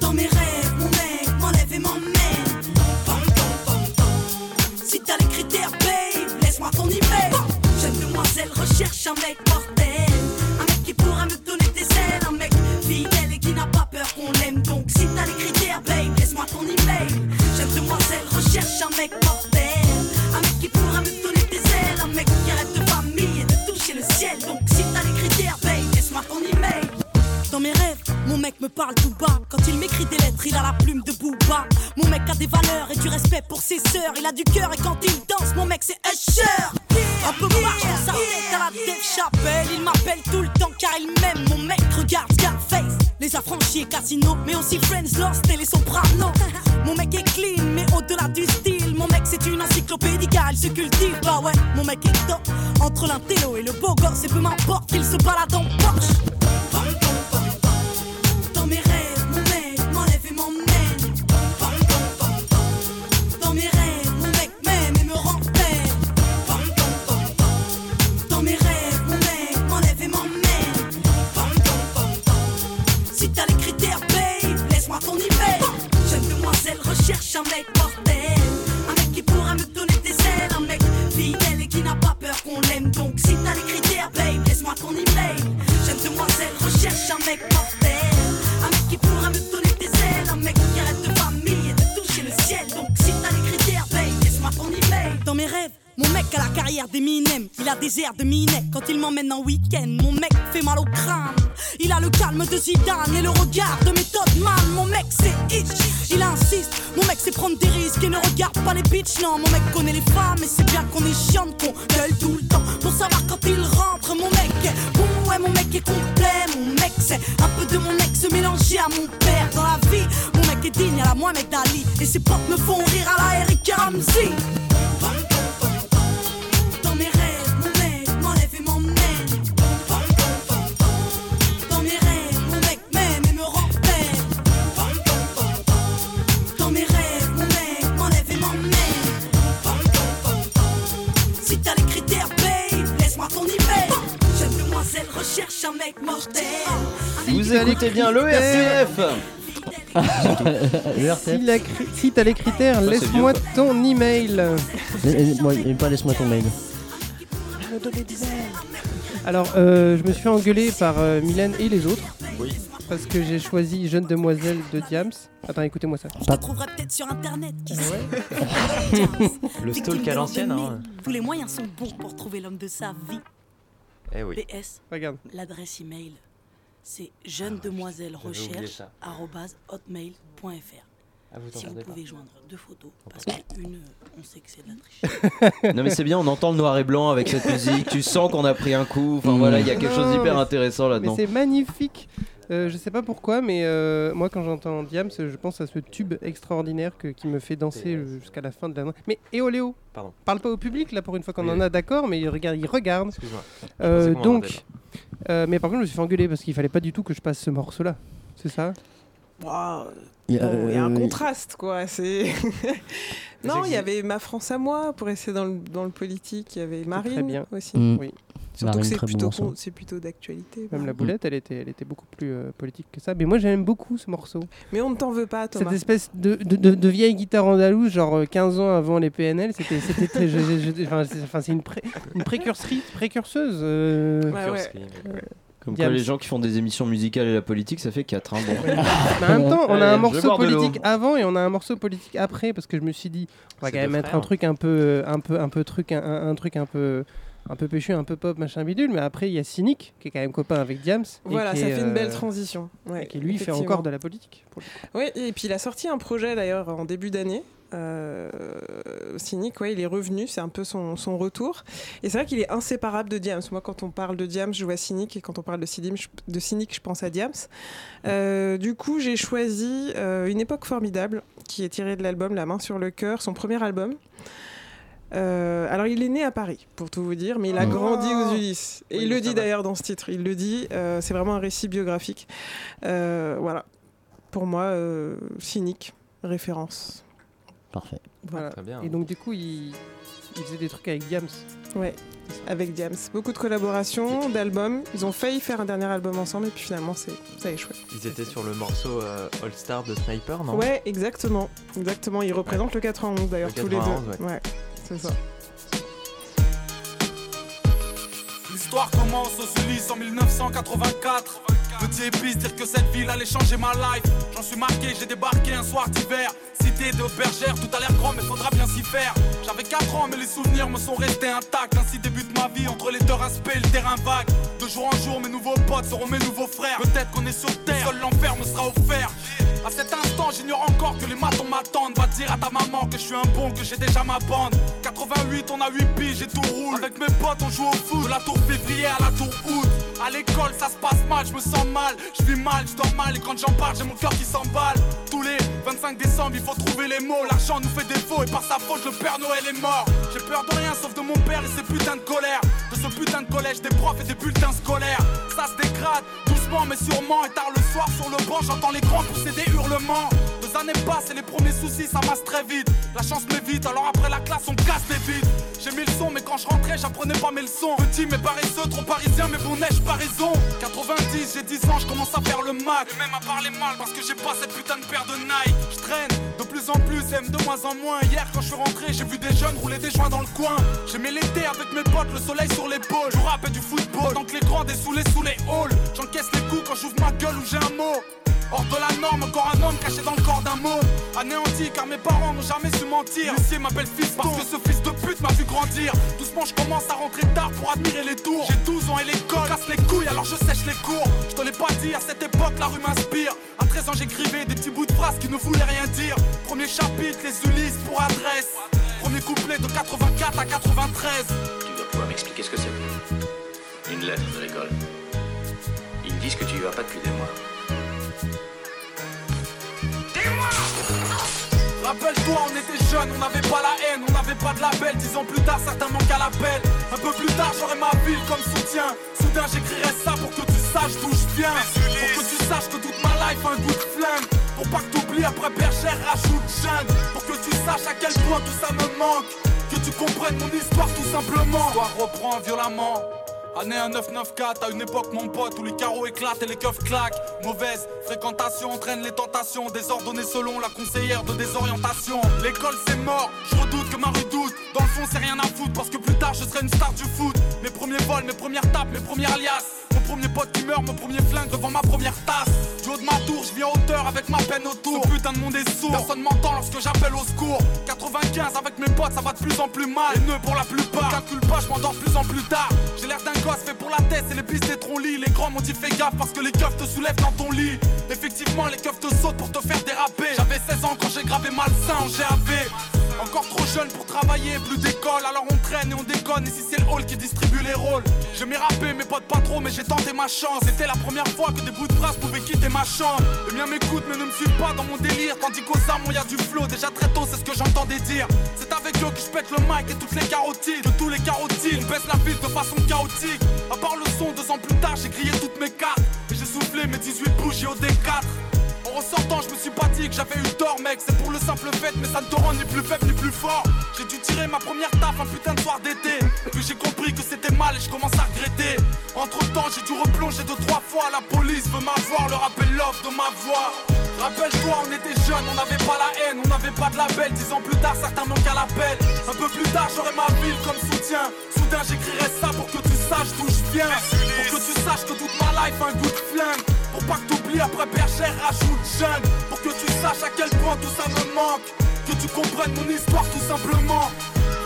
Dans mes rêves, mon mec m'enlève et m'emmène. Si t'as les critères, babe, laisse-moi ton email. Jeune demoiselle recherche un mec me parle tout bas. Quand il m'écrit des lettres, il a la plume de Booba. Mon mec a des valeurs et du respect pour ses sœurs. Il a du cœur et quand il danse, mon mec c'est Usher. Un peu marche dans sa tête à la Dave Chappelle. Il m'appelle tout le temps car il m'aime. Mon mec regarde Scarface. Les affranchis et Casino, mais aussi Friends Lost et les Sopranos. Mon mec est clean, mais au-delà du style. Mon mec c'est une encyclopédie car il se cultive. Bah ouais, mon mec est top. Entre l'intello et le beau gosse, et peu m'importe qu'il se balade en Porsche. M'emmène en week-end. Mon mec fait mal au crâne. Il a le calme de Zidane et le regard de méthode man. Mon mec c'est itch. Il insiste. Mon mec c'est prendre des risques et ne regarde pas les bitches. Non, mon mec connaît les femmes et c'est bien qu'on est chiante, écoutez bien le RCF Si, la cri- si t'as les critères, Ça, c'est laisse-moi vieux, ton email. Moi, pas laisse-moi ton mail. Alors, euh, je me suis fait engueuler par euh, Mylène et les autres. Oui. Parce que j'ai choisi Jeune Demoiselle de Diams. Attends, écoutez-moi ça. Je te trouverai peut-être sur internet. Qui sait Le stalk à l'ancienne, hein. Tous les moyens sont bons pour trouver l'homme de sa vie. Eh oui. PS. Regarde. L'adresse email, c'est jeune demoiselle j'avais oublié recherche ça. hotmail.fr. Ah, vous si vous pas. pouvez joindre deux photos, parce qu'une, euh, on sait que c'est de la triche. Non mais c'est bien, on entend le noir et blanc avec cette musique, tu sens qu'on a pris un coup, enfin Mm. voilà, il y a quelque chose Non, d'hyper mais- intéressant Mais là-dedans. c'est magnifique. Euh, je sais pas pourquoi, mais euh, moi quand j'entends Diams, je pense à ce tube extraordinaire que- qui me fait danser jusqu'à la fin de la nuit. Mais Éoléo, Pardon. parle pas au public là pour une fois qu'on Oui, en oui. a d'accord, mais il regarde. Il regarde. Euh, donc, euh, mais par contre, je me suis fait engueuler parce qu'il fallait pas du tout que je passe ce morceau-là. C'est ça? Waouh. Il y a, Bon, il y a un contraste, quoi. C'est. non, il y avait Ma France à moi pour rester dans le, dans le politique. Il y avait Marine très bien. aussi. Mm. Oui. Surtout que c'est bon plutôt, d'actualité. Même la boulette, elle était, elle était beaucoup plus euh, politique que ça. Mais moi, j'aime beaucoup ce morceau. Mais on ne t'en veut pas, Thomas. Cette espèce de, de, de- de vieille guitare andalouse, genre euh, 15 ans avant les PNL, c'était très. enfin, c'est une, pré- une précurserie, précurseuse. euh, Ouais, ouais. euh, Comme quoi, les gens qui font des émissions musicales et la politique, ça fait 4. Bon. Mais en même temps, on a un morceau politique avant et on a un morceau politique après parce que je me suis dit, on va quand même mettre un truc un peu, un peu, un peu truc, un, un- un truc un peu, un peu péchu, un peu pop, machin bidule. Mais après, il y a Cynic qui est quand même copain avec Diams. Voilà, ça est, fait une belle euh, transition. Ouais, et qui lui fait encore de la politique. pour le coup. Oui, et puis il a sorti un projet d'ailleurs en début d'année. Euh, Cynic, ouais, il est revenu, c'est un peu son, son retour. Et c'est vrai qu'il est inséparable de Diams. Moi, quand on parle de Diams, je vois Cynic, et quand on parle de Cynic, je, de Cynic, je pense à Diams. Euh, du coup, j'ai choisi euh, Une époque formidable, qui est tirée de l'album La main sur le cœur, son premier album. Euh, alors, il est né à Paris, pour tout vous dire, mais il a Mmh. grandi aux Ulysses. Et Oui, il le dit d'ailleurs dans ce titre. Il le dit, euh, c'est vraiment un récit biographique. Euh, voilà. Pour moi, euh, cynique, référence. Parfait. Voilà. Très bien. Et donc du coup, il, il faisait des trucs avec Diams. Ouais, avec Diams. Beaucoup de collaborations, d'albums. Ils ont failli faire un dernier album ensemble et puis finalement, c'est, ça a échoué. Ils étaient sur le morceau euh, All Star de Sniper, non? Ouais, exactement. Exactement. Ils représentent le 91 d'ailleurs, Le tous les 91, deux. ouais. C'est ça. L'histoire commence aux Ulysses en 1984. Petit épice, dire que cette ville allait changer ma life. J'en suis marqué, j'ai débarqué un soir d'hiver. Cité de bergère, tout a l'air grand, mais faudra bien s'y faire. J'avais 4 ans, mais les souvenirs me sont restés intacts. Ainsi débute ma vie entre les deux aspects, le terrain vague. De jour en jour, mes nouveaux potes seront mes nouveaux frères. Peut-être qu'on est sur terre, seul l'enfer me sera offert. À cet instant, j'ignore encore que les matons m'attendent. Va dire à ta maman que je suis un bon, que j'ai déjà ma bande. 88, on a 8 piges et tout roule. Avec mes potes, on joue au foot. De la tour février à la tour août. À l'école, ça se passe mal, je me sens mal. Je vis mal, je dors mal. Et quand j'en parle, j'ai mon cœur qui s'emballe. Tous les 25 décembre, il faut trouver les mots. L'argent nous fait défaut et par sa faute, le Père Noël est mort. J'ai peur de rien sauf de mon père et ses putains de colère. De ce putain de collège, des profs et des bulletins scolaires. Ça se dégrade, doucement mais sûrement. Et tard le soir, sur le banc, j'entends les grands pousser des hurlements. Deux années passent et les premiers soucis s'amassent très vite. La chance m'évite, alors après la classe, on casse les vides. J'ai mis le son, mais quand je rentrais, j'apprenais pas mes leçons. Petit mais paresseux, trop parisien, mais bon neige, pas raison? 90, j'ai 10 ans, je commence à faire le mac. Et même à parler mal parce que j'ai pas cette putain de paire de Nike. Je traîne de plus en plus, aime de moins en moins. Hier, quand je suis rentré, j'ai vu des jeunes rouler des joints dans le coin. J'aimais l'été avec mes potes, le soleil sur l'épaule. Je rappelle du football, tant que les grands dessoulés sous les halls. J'encaisse les coups quand j'ouvre ma gueule ou j'ai un mot. Hors de la norme, encore un homme caché dans le corps d'un mot. Anéanti car mes parents n'ont jamais su mentir. L'huissier m'appelle fils parce que ce fils de pute m'a vu grandir. Doucement, je commence à rentrer tard pour admirer les tours. J'ai 12 ans et l'école casse les couilles alors je sèche les cours. Je te l'ai pas dit, à cette époque la rue m'inspire. À 13 ans, j'écrivais des petits bouts de phrases qui ne voulaient rien dire. Premier chapitre, les Ulysses pour adresse. Premier couplet de 84 à 93. Tu dois pouvoir m'expliquer ce que c'est. Une lettre de l'école. Ils disent que tu y vas pas depuis des mois. Rappelle-toi, on était jeunes, on n'avait pas la haine, on n'avait pas de label. Dix ans plus tard, certains manquent à l'appel. Un peu plus tard, j'aurai ma ville comme soutien. Soudain, j'écrirai ça pour que tu saches d'où je viens. Pour que tu saches que toute ma life a un goût de flingue. Pour pas que t'oublies, après bergère, rajoute jungle. Pour que tu saches à quel point tout ça me manque. Que tu comprennes mon histoire tout simplement. L'histoire reprend violemment. Année 1994, à une époque mon pote où les carreaux éclatent et les keufs claquent. Mauvaise fréquentation entraîne les tentations Désordonnées selon la conseillère de désorientation. L'école c'est mort, je redoute que ma rue doute Dans le fond c'est rien à foutre parce que plus tard je serai une star du foot. Mes premiers vols, mes premières tapes, mes premières alias premier pote qui meurt, mon premier flingue devant ma première tasse. Du haut de ma tour, je vis en hauteur avec ma peine autour. Ce putain de monde est sourd, personne m'entend lorsque j'appelle au secours. 95 avec mes potes ça va de plus en plus mal. Les nœuds pour la plupart, calcule pas, je m'endors plus en plus tard. J'ai l'air d'un gosse fait pour la tête et les pistes des troncs-lits Les grands m'ont dit fais gaffe parce que les keufs te soulèvent dans ton lit. Effectivement les keufs te sautent pour te faire déraper. J'avais 16 ans quand j'ai gravé malsain en GAV encore trop jeune pour travailler, plus d'école, alors on traîne et on déconne. Ici c'est le hall qui distribue les rôles. Je m'ai rappé, mes potes pas trop, mais j'ai C'était la première fois que des bouts de phrases pouvaient quitter ma chambre. Les miens m'écoutent, mais ne me suivent pas dans mon délire. Tandis qu'aux armes, y a du flow. Déjà très tôt, c'est ce que j'entendais dire. C'est avec eux que je pète le mic et toutes les carotides. De tous les carotides, baisse la ville de façon chaotique. À part le son, deux ans plus tard, j'ai grillé toutes mes cartes. Et j'ai soufflé mes 18 bougies au D4. En ressortant, je me suis pas que j'avais eu tort, mec. C'est pour le simple fait, mais ça ne te rend ni plus faible ni plus fort. J'ai dû tirer ma première taf un putain de soir d'été. Puis j'ai compris que c'était mal et je commence à regretter. Entre temps, j'ai dû replonger deux, trois fois. La police veut m'avoir, le rappel l'offre de ma voix. Rappelle-toi, on était jeunes, on n'avait pas la haine, on n'avait pas de label. Dix ans plus tard, certains manquent à l'appel. Un peu plus tard, j'aurai ma ville comme soutien. Soudain, j'écrirai ça pour que tu saches d'où je viens. Pour que tu saches que toute ma life un goût de flingue. Pour pas que t'oublies après bergère, rajoute jeune. Pour que tu saches à quel point tout ça me manque. Que tu comprennes mon histoire tout simplement.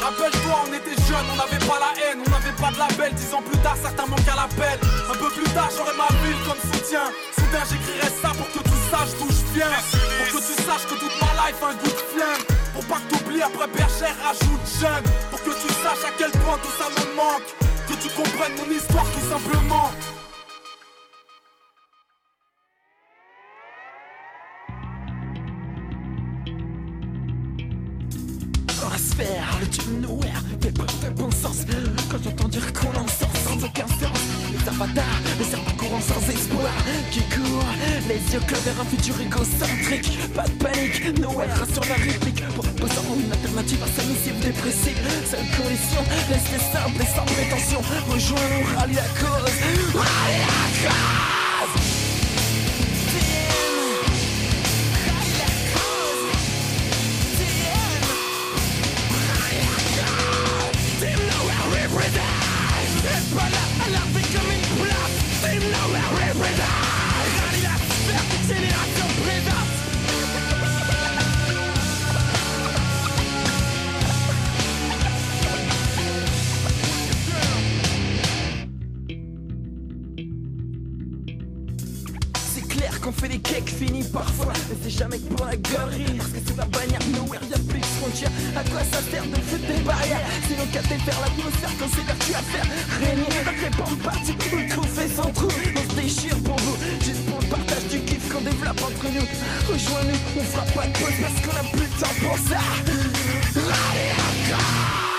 Rappelle-toi, on était jeunes, on n'avait pas la haine, on n'avait pas de label. Dix ans plus tard, certains manquent à l'appel. Un peu plus tard, j'aurai ma ville comme soutien. Soudain, j'écrirai ça pour que tu saches d'où je viens. Pour que tu saches que toute ma life a un goût de flingue. Pour pas que t'oublies après bergère, rajoute jeune. Pour que tu saches à quel point tout ça me manque. Que tu comprennes mon histoire tout simplement. Tube nowhere fait pas de bon sens. Quand j'entends dire qu'on en sort sans aucun sens. Les avatars, les cerveaux courants sans espoir. Qui courent, les yeux clos vers un futur égocentrique. Pas de panique, nowhere rassure la réplique. Pour besoin une alternative à sa missive dépressive. Seule condition, laisse simple et sans prétention rallie la cause Rallie la cause défaire l'atmosphère quand c'est vertu à faire Régner, répandre partout où le trou fait son trou? Déchire pour vous. Juste pour le partage du kiff qu'on développe entre nous. Rejoins-nous, on fera pas de pause parce qu'on a plus de temps pour ça. Encore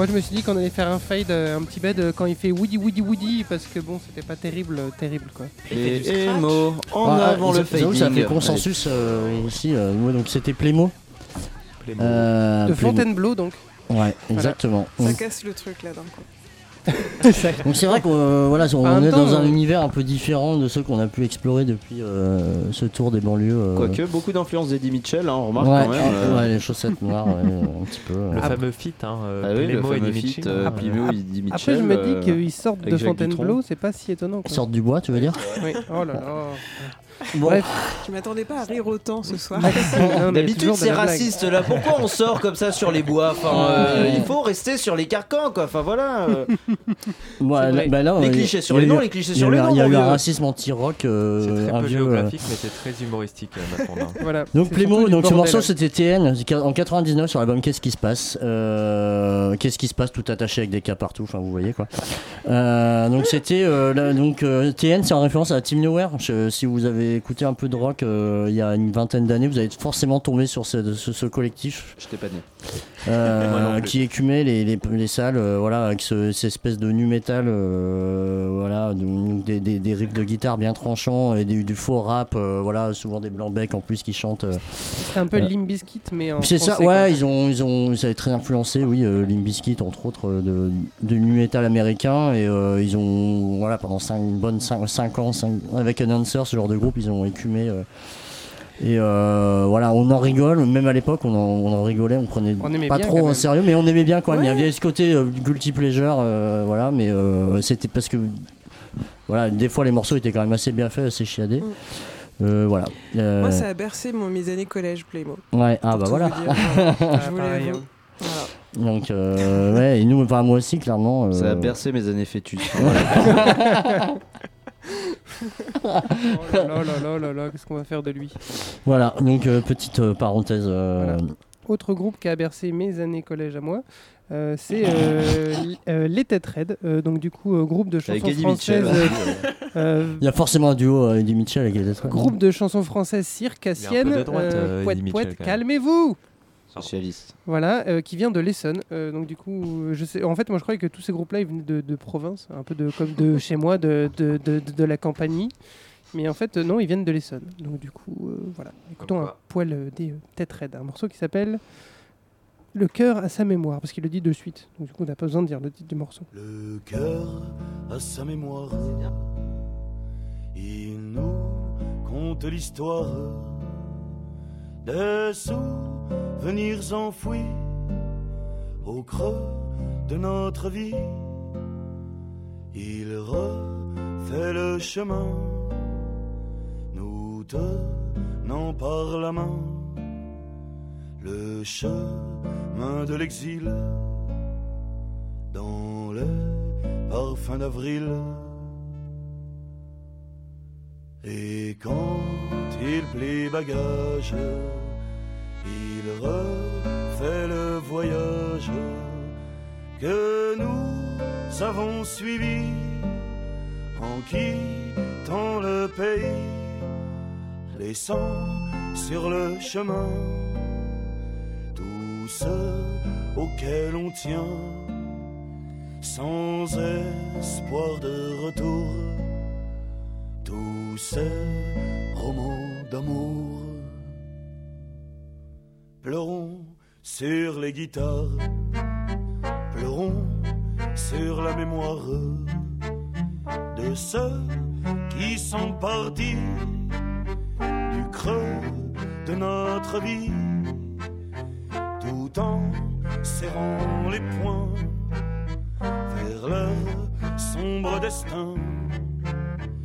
Moi je me suis dit qu'on allait faire un fade, euh, un petit bed euh, quand il fait Woody Woody Woody parce que bon c'était pas terrible, euh, terrible quoi. Et Emo, en Ah, avant le que Ça fait consensus euh, ici. euh, ouais, donc c'était Playmo. Playmo. Euh, De Playmo. Fontainebleau donc. Ouais, exactement. Ça casse le truc là d'un coup. Donc c'est vrai qu'on euh, voilà, on En même est temps, dans un euh, univers un peu différent de ceux qu'on a pu explorer depuis euh, ce tour des banlieues. euh. Quoique, beaucoup d'influence d'Eddie Mitchell, hein, on remarque ouais, quand même. euh, ouais, les chaussettes noires, ouais, un petit peu. euh. Le fameux feat, hein, euh, Ah oui, le fameux feat, Eddie Après Mitchell. je me dis qu'ils sortent de Fontainebleau, c'est pas si étonnant. Ils sortent du bois, tu veux dire Oui. Oh là là. Bon. Bref. Je m'attendais pas à rire autant ce soir. D'habitude c'est raciste là, pourquoi on sort comme ça sur les bois Enfin, euh, il faut rester sur les carcans quoi, enfin voilà. euh. Vrai. là- bah là, Les euh, clichés sur les noms, les clichés il y a sur eu les noms, Il y a eu un racisme anti-rock. euh, C'est très un peu vieux, euh, géographique, mais c'est très euh, hein. Voilà. Donc du donc ce morceau c'était TN en 99 sur l'album Qu'est-ce qui se passe Euh, Qu'est-ce qui se passe tout attaché avec des cas partout, enfin vous voyez quoi. Euh, donc c'était euh, donc euh, TN c'est en référence à Team Nowhere. Si vous avez écouté un peu de rock euh, il y a une vingtaine d'années, vous allez forcément tomber sur ce collectif. Je t'ai pas né. Euh, qui écumait les, les, les salles euh, voilà avec ce, cette espèce de nu metal euh, voilà donc des, des, des riffs de guitare bien tranchants et du, du faux rap euh, voilà souvent des blancs becs en plus qui chantent euh, C'est un peu euh, Limp Bizkit mais en c'est ça, ouais, ils ont, ils ont, ça a très influencé, oui, euh, Limp Bizkit entre autres, de, de nu metal américain, et euh, ils ont, voilà, pendant cinq, une bonne 5 ans, cinq- avec Announcer, ce genre de groupe, ils ont écumé. Et euh, voilà, on en rigole, même à l'époque, on en, on en rigolait, on prenait On pas bien, trop au sérieux, mais on aimait bien quand même. Il y avait ce côté euh, guilty pleasure, euh, voilà, mais euh, c'était parce que, voilà, des fois les morceaux étaient quand même assez bien faits, assez chiadés. Euh, voilà. Euh, Moi, ça a bercé mon, mes années collège Playmo. Ouais, ah bah voilà. Je voulais hein. voilà. Donc, euh, ouais, et nous, enfin, moi aussi, clairement. euh, Ça a bercé mes années fœtus. Oh là là là là là là, qu'est-ce qu'on va faire de lui Voilà, donc euh, petite euh, parenthèse. euh, Autre groupe qui a bercé mes années collège à moi, euh, c'est euh, l- euh, Les Têtes Raides. Euh, donc du coup, euh, groupe de chansons Avec Eddie françaises. Mitchell. euh, euh, Il y a forcément un duo euh, Eddie Mitchell avec les autres. groupe de chansons françaises circassiennes. Il est un peu de droite, euh, poète, Eddie poète, Mitchell, quand même. calmez-vous Socialiste. Voilà, euh, qui vient de l'Essonne. Euh, donc du coup, je sais. En fait, moi, je croyais que tous ces groupes-là, ils venaient de, de province, un peu de comme de chez moi, de, de, de, de- de la campagne. Mais en fait, non, ils viennent de l'Essonne. Donc du coup, euh, voilà. Écoutons un poil des euh, têtes raides, un morceau qui s'appelle Le cœur à sa mémoire, parce qu'il le dit de suite. Donc du coup, on n'a pas besoin de dire le titre du morceau. Le cœur a sa mémoire. Il nous conte l'histoire des souvenirs enfouis au creux de notre vie. Il refait le chemin, nous tenant par la main, le chemin de l'exil dans les parfums d'avril. Et quand il plie bagage, il refait le voyage que nous avons suivi en quittant le pays, laissant sur le chemin tous ceux auxquels on tient sans espoir de retour tous ces romans d'amour. Pleurons sur les guitares, pleurons sur la mémoire de ceux qui sont partis du creux de notre vie, tout en serrant les poings vers leur sombre destin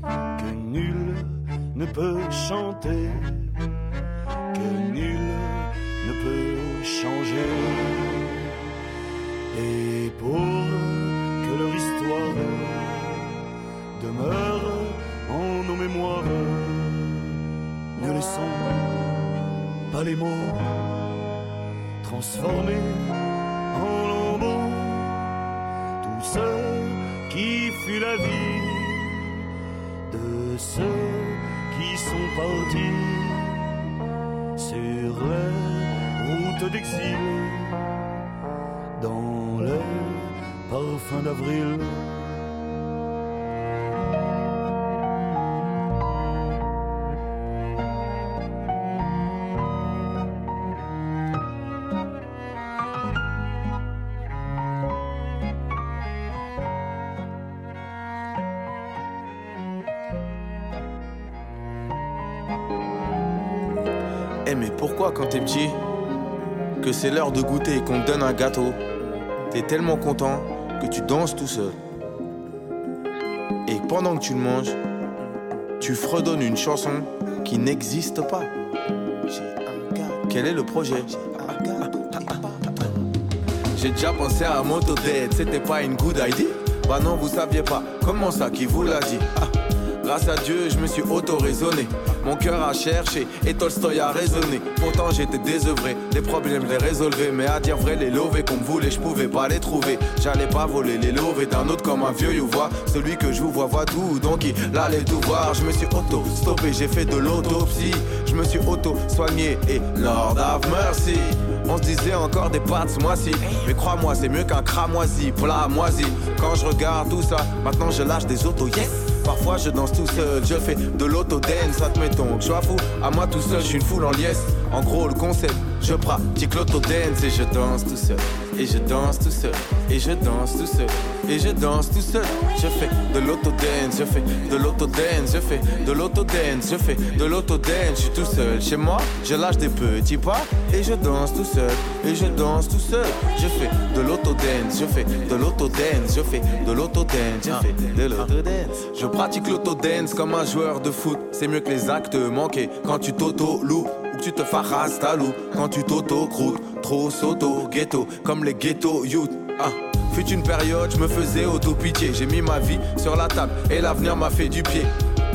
que nul ne peut chanter, Et pour que leur histoire demeure en nos mémoires, ne laissons pas les mots transformés en lambeaux. Tout ce qui fut la vie de ceux qui sont partis d'exil dans les parfums d'avril. Eh mais pourquoi quand t'es petit, que c'est l'heure de goûter et qu'on te donne un gâteau, t'es tellement content que tu danses tout seul. Et pendant que tu le manges, tu fredonnes une chanson qui n'existe pas. Quel est le projet? J'ai déjà pensé à Motoded, c'était pas une good idea Bah non, vous saviez pas, comment ça, qui vous l'a dit Ah, Grâce à Dieu, je me suis auto-raisonné. Mon cœur a cherché et Tolstoy a raisonné. Pourtant, j'étais désœuvré, des problèmes les résolvais. Mais à dire vrai, les lovés qu'on voulait, je pouvais pas les trouver. J'allais pas voler les lovés d'un autre comme un vieux you vois. Celui que je vous vois voit tout, donc il allait tout voir. Je me suis auto-stoppé, j'ai fait de l'autopsie. Je me suis auto-soigné et Lord have mercy. On se disait encore des pattes ce mois-ci. Mais crois-moi, c'est mieux qu'un cramoisi, plat moisi. Quand je regarde tout ça, maintenant je lâche des autos, yes! Parfois je danse tout seul, je fais de l'autodance, admettons que je fou. À moi tout seul, je suis une foule en liesse. En gros, le concept, je pratique l'autodance et je danse tout seul. Et je danse tout seul, et je danse tout seul, et je danse tout seul. Je fais de l'autodance, je fais de l'autodance, je fais de l'autodance, je fais de l'autodance. Je suis tout seul chez moi, je lâche des petits pas et je danse tout seul, et je danse tout seul. Je fais de l'autodance, je fais de l'autodance, je fais de l'autodance, je fais de l'autodance. Je pratique l'autodance comme un joueur de foot. C'est mieux que les actes manqués quand tu t'auto-loues. Tu te farasses ta loup quand tu t'auto-croûtes. Trop soto, ghetto, comme les ghetto youth. Ah. Fut une période, je me faisais auto-pitié. J'ai mis ma vie sur la table et l'avenir m'a fait du pied.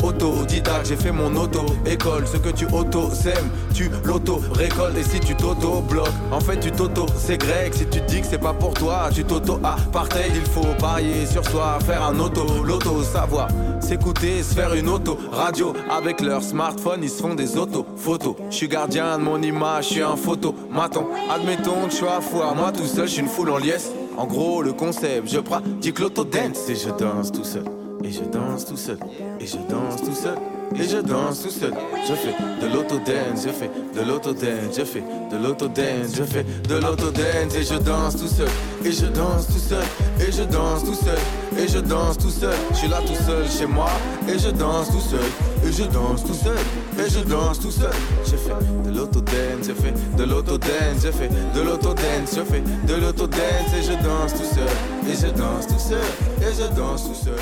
Autodidacte, j'ai fait mon auto-école. Ce que tu auto-sèmes, tu l'auto-récoltes. Et si tu t'auto-bloques, en fait tu t'auto, c'est grec. Si tu dis que c'est pas pour toi, tu t'auto-apartheid. Il faut parier sur soi, faire un auto, l'auto, savoir s'écouter, se faire une auto. Radio, avec leur smartphone, ils se font des auto-photos. Je suis gardien de mon image, je suis un photo. Maton, admettons que je à fois. Moi tout seul, je suis une foule en liesse. En gros, le concept, je pratique l'auto-dance et je danse tout seul. Et je danse tout seul, et je danse tout seul, et je danse tout seul. Je fais de l'autodance, je fais de l'autodance, je fais de l'autodance, je fais de l'autodance, et je danse tout seul, et je danse tout seul, et je danse tout seul, et je danse tout seul. Je suis là tout seul chez moi, et je danse tout seul, et je danse tout seul, et je danse tout seul. Je fais de l'autodance, je fais de l'autodance, je fais de l'autodance, je fais de l'autodance, et je danse tout seul, et je danse tout seul, et je danse tout seul.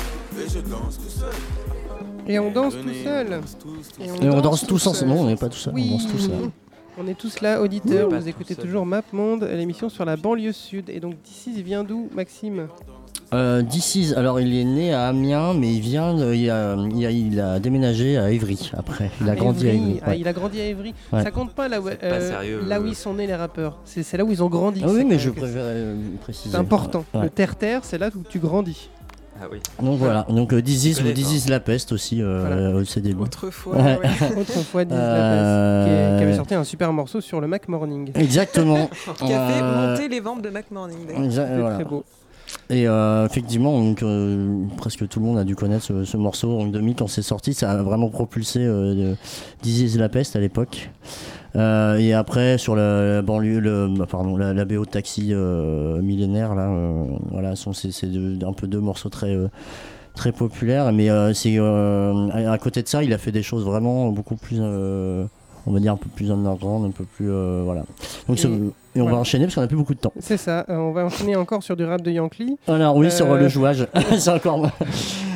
Et je danse tout seul. Et on danse tout seul. Et on danse tous ensemble. Non, on n'est pas tout seul, on danse tous là. On est tous là, auditeurs. Oui. Vous écoutez toujours Map Monde, l'émission sur la banlieue sud. Et donc d'ici, il vient d'où, Maxime? Euh, alors il est né à Amiens, mais il vient, de- il, a, il, a, il a déménagé à Évry après. Il a grandi à Évry. Ah, il a grandi à Évry. Ouais. Ça compte pas là où, pas euh, sérieux, là où euh. ils sont nés les rappeurs. C'est là où ils ont grandi. Ah oui, C'est mais je préfère euh, préciser. C'est important. Ouais. Le terre-terre, c'est là où tu grandis. Ah oui. Donc voilà, donc euh, ou is la peste aussi euh, Voilà. au. Autrefois, Ouais. ouais. Autrefois, Diz Euh, qui, est- qui avait sorti un super morceau sur le Mac Morning. Exactement. Qui a fait Euh, monter les ventes de Mac Morning. voilà. très beau. Et euh, effectivement, donc, euh, presque tout le monde a dû connaître ce, ce morceau en 2000 quand c'est sorti. Ça a vraiment propulsé euh, Disease la peste à l'époque. Euh, et après, sur la, la banlieue, le, bah, pardon, la, la BO de Taxi euh, millénaire, là, euh, voilà, sont c'est un peu deux morceaux très très populaires. Mais c'est à, à côté de ça, il a fait des choses vraiment beaucoup plus, on va dire un peu plus underground, un peu plus voilà. Donc Et- et on va enchaîner parce qu'on a plus beaucoup de temps. C'est ça. euh, on va enchaîner encore sur du rap de Yankee. Alors oui, sur Euh, le jouage, c'est encore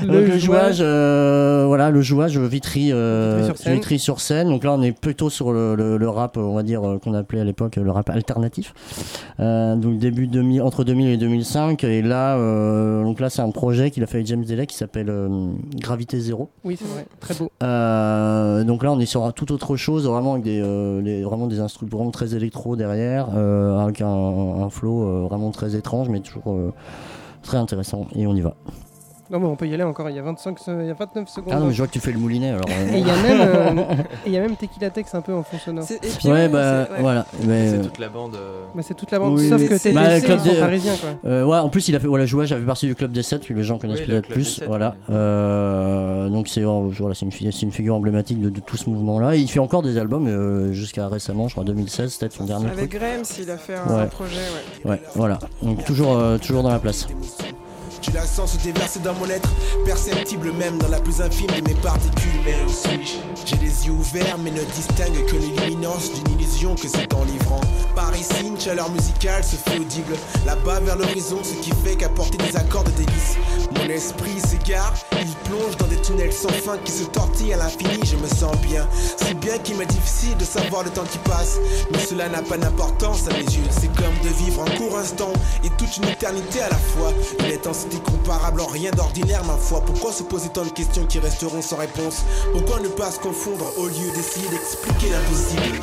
Le Donc, le jouage. euh, voilà, le jouage Vitry, euh, Vitry-sur-Seine. Vitry sur scène. Donc là, on est plutôt sur le, le- le rap, on va dire euh, qu'on appelait à l'époque le rap alternatif. Euh, donc début 2000, entre 2000 et 2005. Et là, euh, donc là, c'est un projet qu'il a fait avec James Delay qui s'appelle euh, Gravité Zéro. Oui, c'est vrai. Très beau. Euh, donc là, on est sur un- tout autre chose, vraiment avec des, euh, les- vraiment des instruments très électro derrière, euh, avec un, un flow euh, vraiment très étrange, mais toujours euh, très intéressant. Et on y va. Non, mais on peut y aller encore. Il y a, 25, se- il y a 29 secondes. Ah non, mais je vois que tu fais le moulinet alors. euh. Et il y a même, euh, et il y a même Tequila Tex un peu en fond sonore. C'est- puis, Ouais, bah c'est- ouais. voilà. Mais, C'est euh, toute la bande. euh, Bah, c'est toute la bande, oui, sauf que TTC, Bah, club des- parisiens, quoi. Euh, ouais, en plus, il a fait, voilà, jouage, j'avais partie du club des 7, que les gens connaissent Oui, peut-être club des plus. sept, voilà. Euh, donc, c'est euh, voilà, c'est une, c'est une figure emblématique de, de tout ce mouvement-là. Et il fait encore des albums euh, jusqu'à récemment, je crois 2016, peut-être son dernier Avec. Graham, s'il a fait un Ouais. projet, ouais. Ouais, voilà. Donc, toujours, euh, toujours dans la place. Tu la sens se déverser dans mon être, perceptible même dans la plus infime de mes particules. Mais aussi, j'ai les yeux ouverts, mais ne distingue que l'illuminance d'une illusion que c'est enivrant. Par ici, une chaleur musicale se fait audible. Là-bas vers l'horizon, ce qui fait qu'apporter des accords de délice. Mon esprit s'égare, il plonge dans des tunnels sans fin qui se tortillent à l'infini. Je me sens bien, si bien qu'il m'est difficile de savoir le temps qui passe. Mais cela n'a pas d'importance à mes yeux. C'est comme de vivre un court instant et toute une éternité à la fois. Comparable en rien d'ordinaire, ma foi. Pourquoi se poser tant de questions qui resteront sans réponse? Pourquoi ne pas se confondre au lieu d'essayer d'expliquer l'impossible?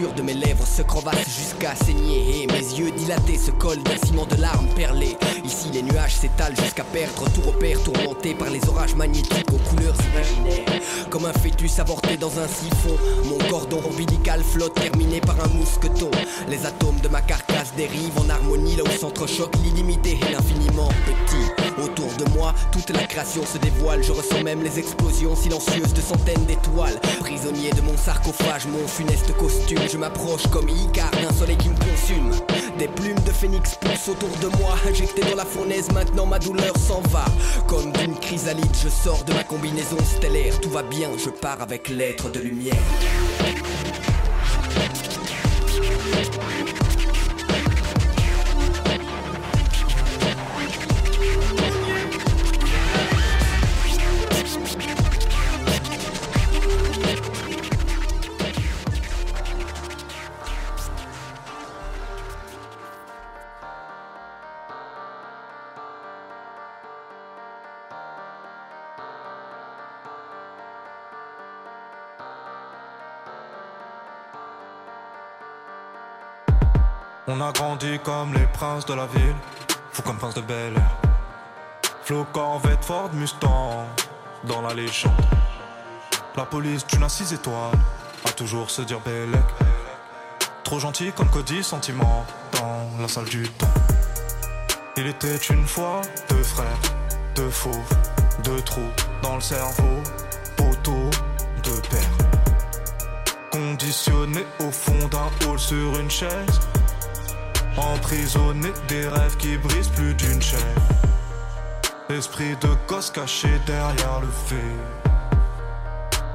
De mes lèvres se crevasse jusqu'à saigner. Et mes yeux dilatés se collent d'un ciment de larmes perlées. Ici les nuages s'étalent jusqu'à perdre tout repère Tourmenté par les orages magnétiques aux couleurs imaginaires. Comme un fœtus avorté dans un siphon Mon cordon ombilical flotte terminé par un mousqueton. Les atomes de ma carcasse dérivent en harmonie Là où s'entrechoquent l'illimité. Et l'infiniment petit Autour de moi, toute la création se dévoile. Je ressens même les explosions silencieuses de centaines d'étoiles. Prisonnier de mon sarcophage, mon funeste costume. Je m'approche comme Icare d'un soleil qui me consume. Des plumes de phénix poussent autour de moi, injecté dans la fournaise, maintenant ma douleur s'en va. Comme d'une chrysalide, je sors de ma combinaison stellaire, tout va bien, je pars avec l'être de lumière. Grandi comme les princes de la ville, fou comme prince de Bel Air. Flo Corvette Ford Mustang, dans la légende. La police d'une à six étoiles, a toujours se dire Bellec. Trop gentil comme Cody, sentiment, dans la salle du temps. Il était une fois deux frères, deux fauves, deux trous dans le cerveau, poteau, deux pères. Conditionné au fond d'un hall sur une chaise. Emprisonné des rêves qui brisent plus d'une chaîne. Esprit de gosse caché derrière le fait.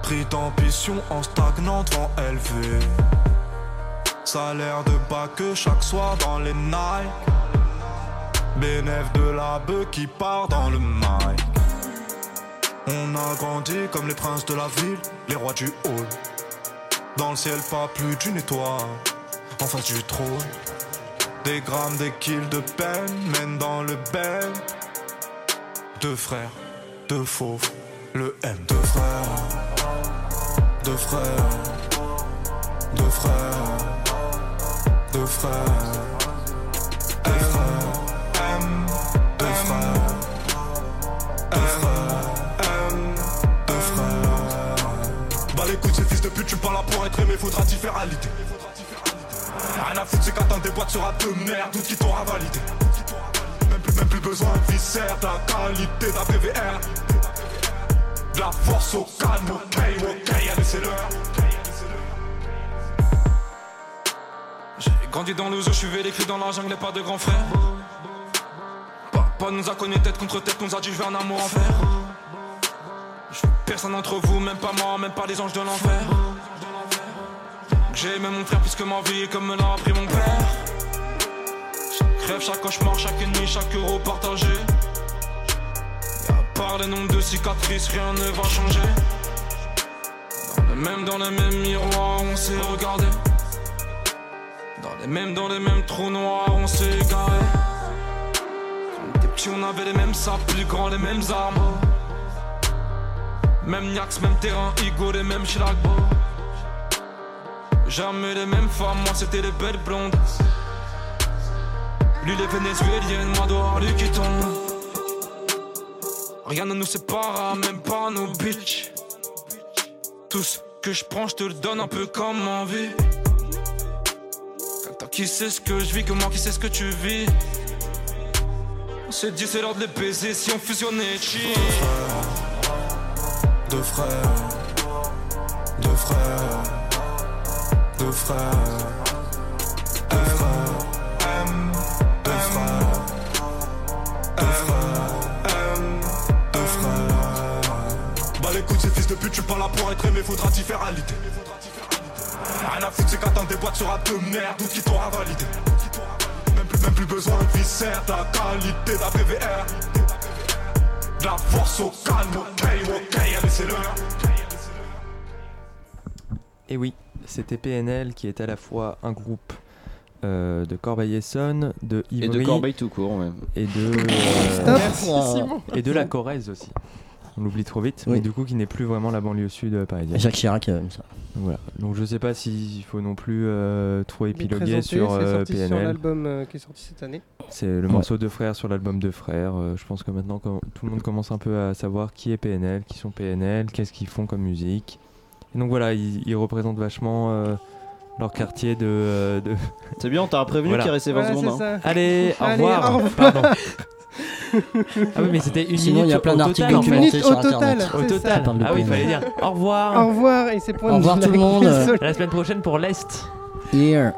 Pris d'ambition en stagnant devant élevé. Salaire de bas que chaque soir dans les Nike. Bénéf de la bœuf qui part dans le mic. On a grandi comme les princes de la ville, les rois du hall. Dans le ciel, pas plus d'une étoile. En face du trône. Des grammes, des kills de peine mènent dans le ben. Deux frères, deux fauves, le M. Deux frères, deux frères, deux frères, deux frères. M, M, deux frères, deux frères, M, deux frères. Bah les couilles, ces fils de pute, tu pas là pour être aimé, faudra t'y faire à. Rien à foutre, c'est qu'attendre des boîtes sera de merde, tout qui t'aura validé. Même plus, même plus besoin de viscère, de la qualité d'un PVR. De la force au calme, ok, ok, allez, c'est l'heure. J'ai grandi dans le zoo, je suis vécu dans la jungle, et pas de grand frère. Papa nous a connus tête contre tête, nous a dit je un amour en fer. Personne d'entre vous, même pas moi, même pas les anges de l'enfer. J'ai aimé mon frère plus que ma vie, comme me l'a appris mon père. Chaque rêve, chaque cauchemar, chaque nuit, chaque euro partagé. Et à part les nombres de cicatrices, rien ne va changer. Dans le même, dans les mêmes miroirs, on s'est regardé. Dans les mêmes, dans les mêmes trous noirs, on s'est égaré. Quand on était petits, on avait les mêmes sables, plus grands, les mêmes armes. Même Niax, même terrain, Igo, les mêmes Chilagbo. Jamais les mêmes femmes, moi c'était les belles blondes. Lui les vénézuéliennes, moi dehors lui qui tombe. Rien ne nous sépare, même pas nos bitches. Tout ce que je prends, je te le donne un peu comme envie. Toi qui sais ce que je vis, que moi qui sais ce que tu vis. On s'est dit c'est l'heure de les baiser si on fusionnait cheat. Deux frères, deux frères deux frères, deux frères, deux frères, deux frères, deux. Bah ces fils de pute, tu pas là pour être aimé, faudra t'y faire à l'idée. Rien à foutre, c'est qu'attendre des boîtes de merde, tout qui t'aura validé. Même plus, même plus besoin de viscère, de la qualité d'un PVR. De la force au calme, ok, ok, allez, c'est l'heure. Et oui, c'était PNL qui est à la fois un groupe euh, de Corbeil-Essonne, de Et Ivry de Corbeil tout court, même. et de Stop. Merci, Simon. et de la Corrèze aussi. On l'oublie trop vite, Oui. mais du coup qui n'est plus vraiment la banlieue sud euh, parisienne. Jacques Chirac, euh, ça. Voilà. Donc je sais pas s'il faut non plus euh, trop épiloguer sur PNL. l'album euh, qui est sorti cette année. C'est le morceau de frères sur l'album de frères. Euh, je pense que maintenant tout le monde commence un peu à savoir qui est PNL, qui sont PNL, qu'est-ce qu'ils font comme musique. Et donc voilà, ils, ils représentent vachement euh, leur quartier de. euh, de... C'est bien, on t'a prévenu qu'il restait 20 secondes, hein. Allez, au Allez, revoir. au revoir. Pardon. Ah oui, mais c'était une Sinon, minute il y a plein au d'articles en fait. sur Au total, internet. Au c'est total. ça. Ah oui, il fallait dire au revoir. Au revoir et c'est point Au de revoir tout le monde. À la semaine prochaine pour l'Est. Here.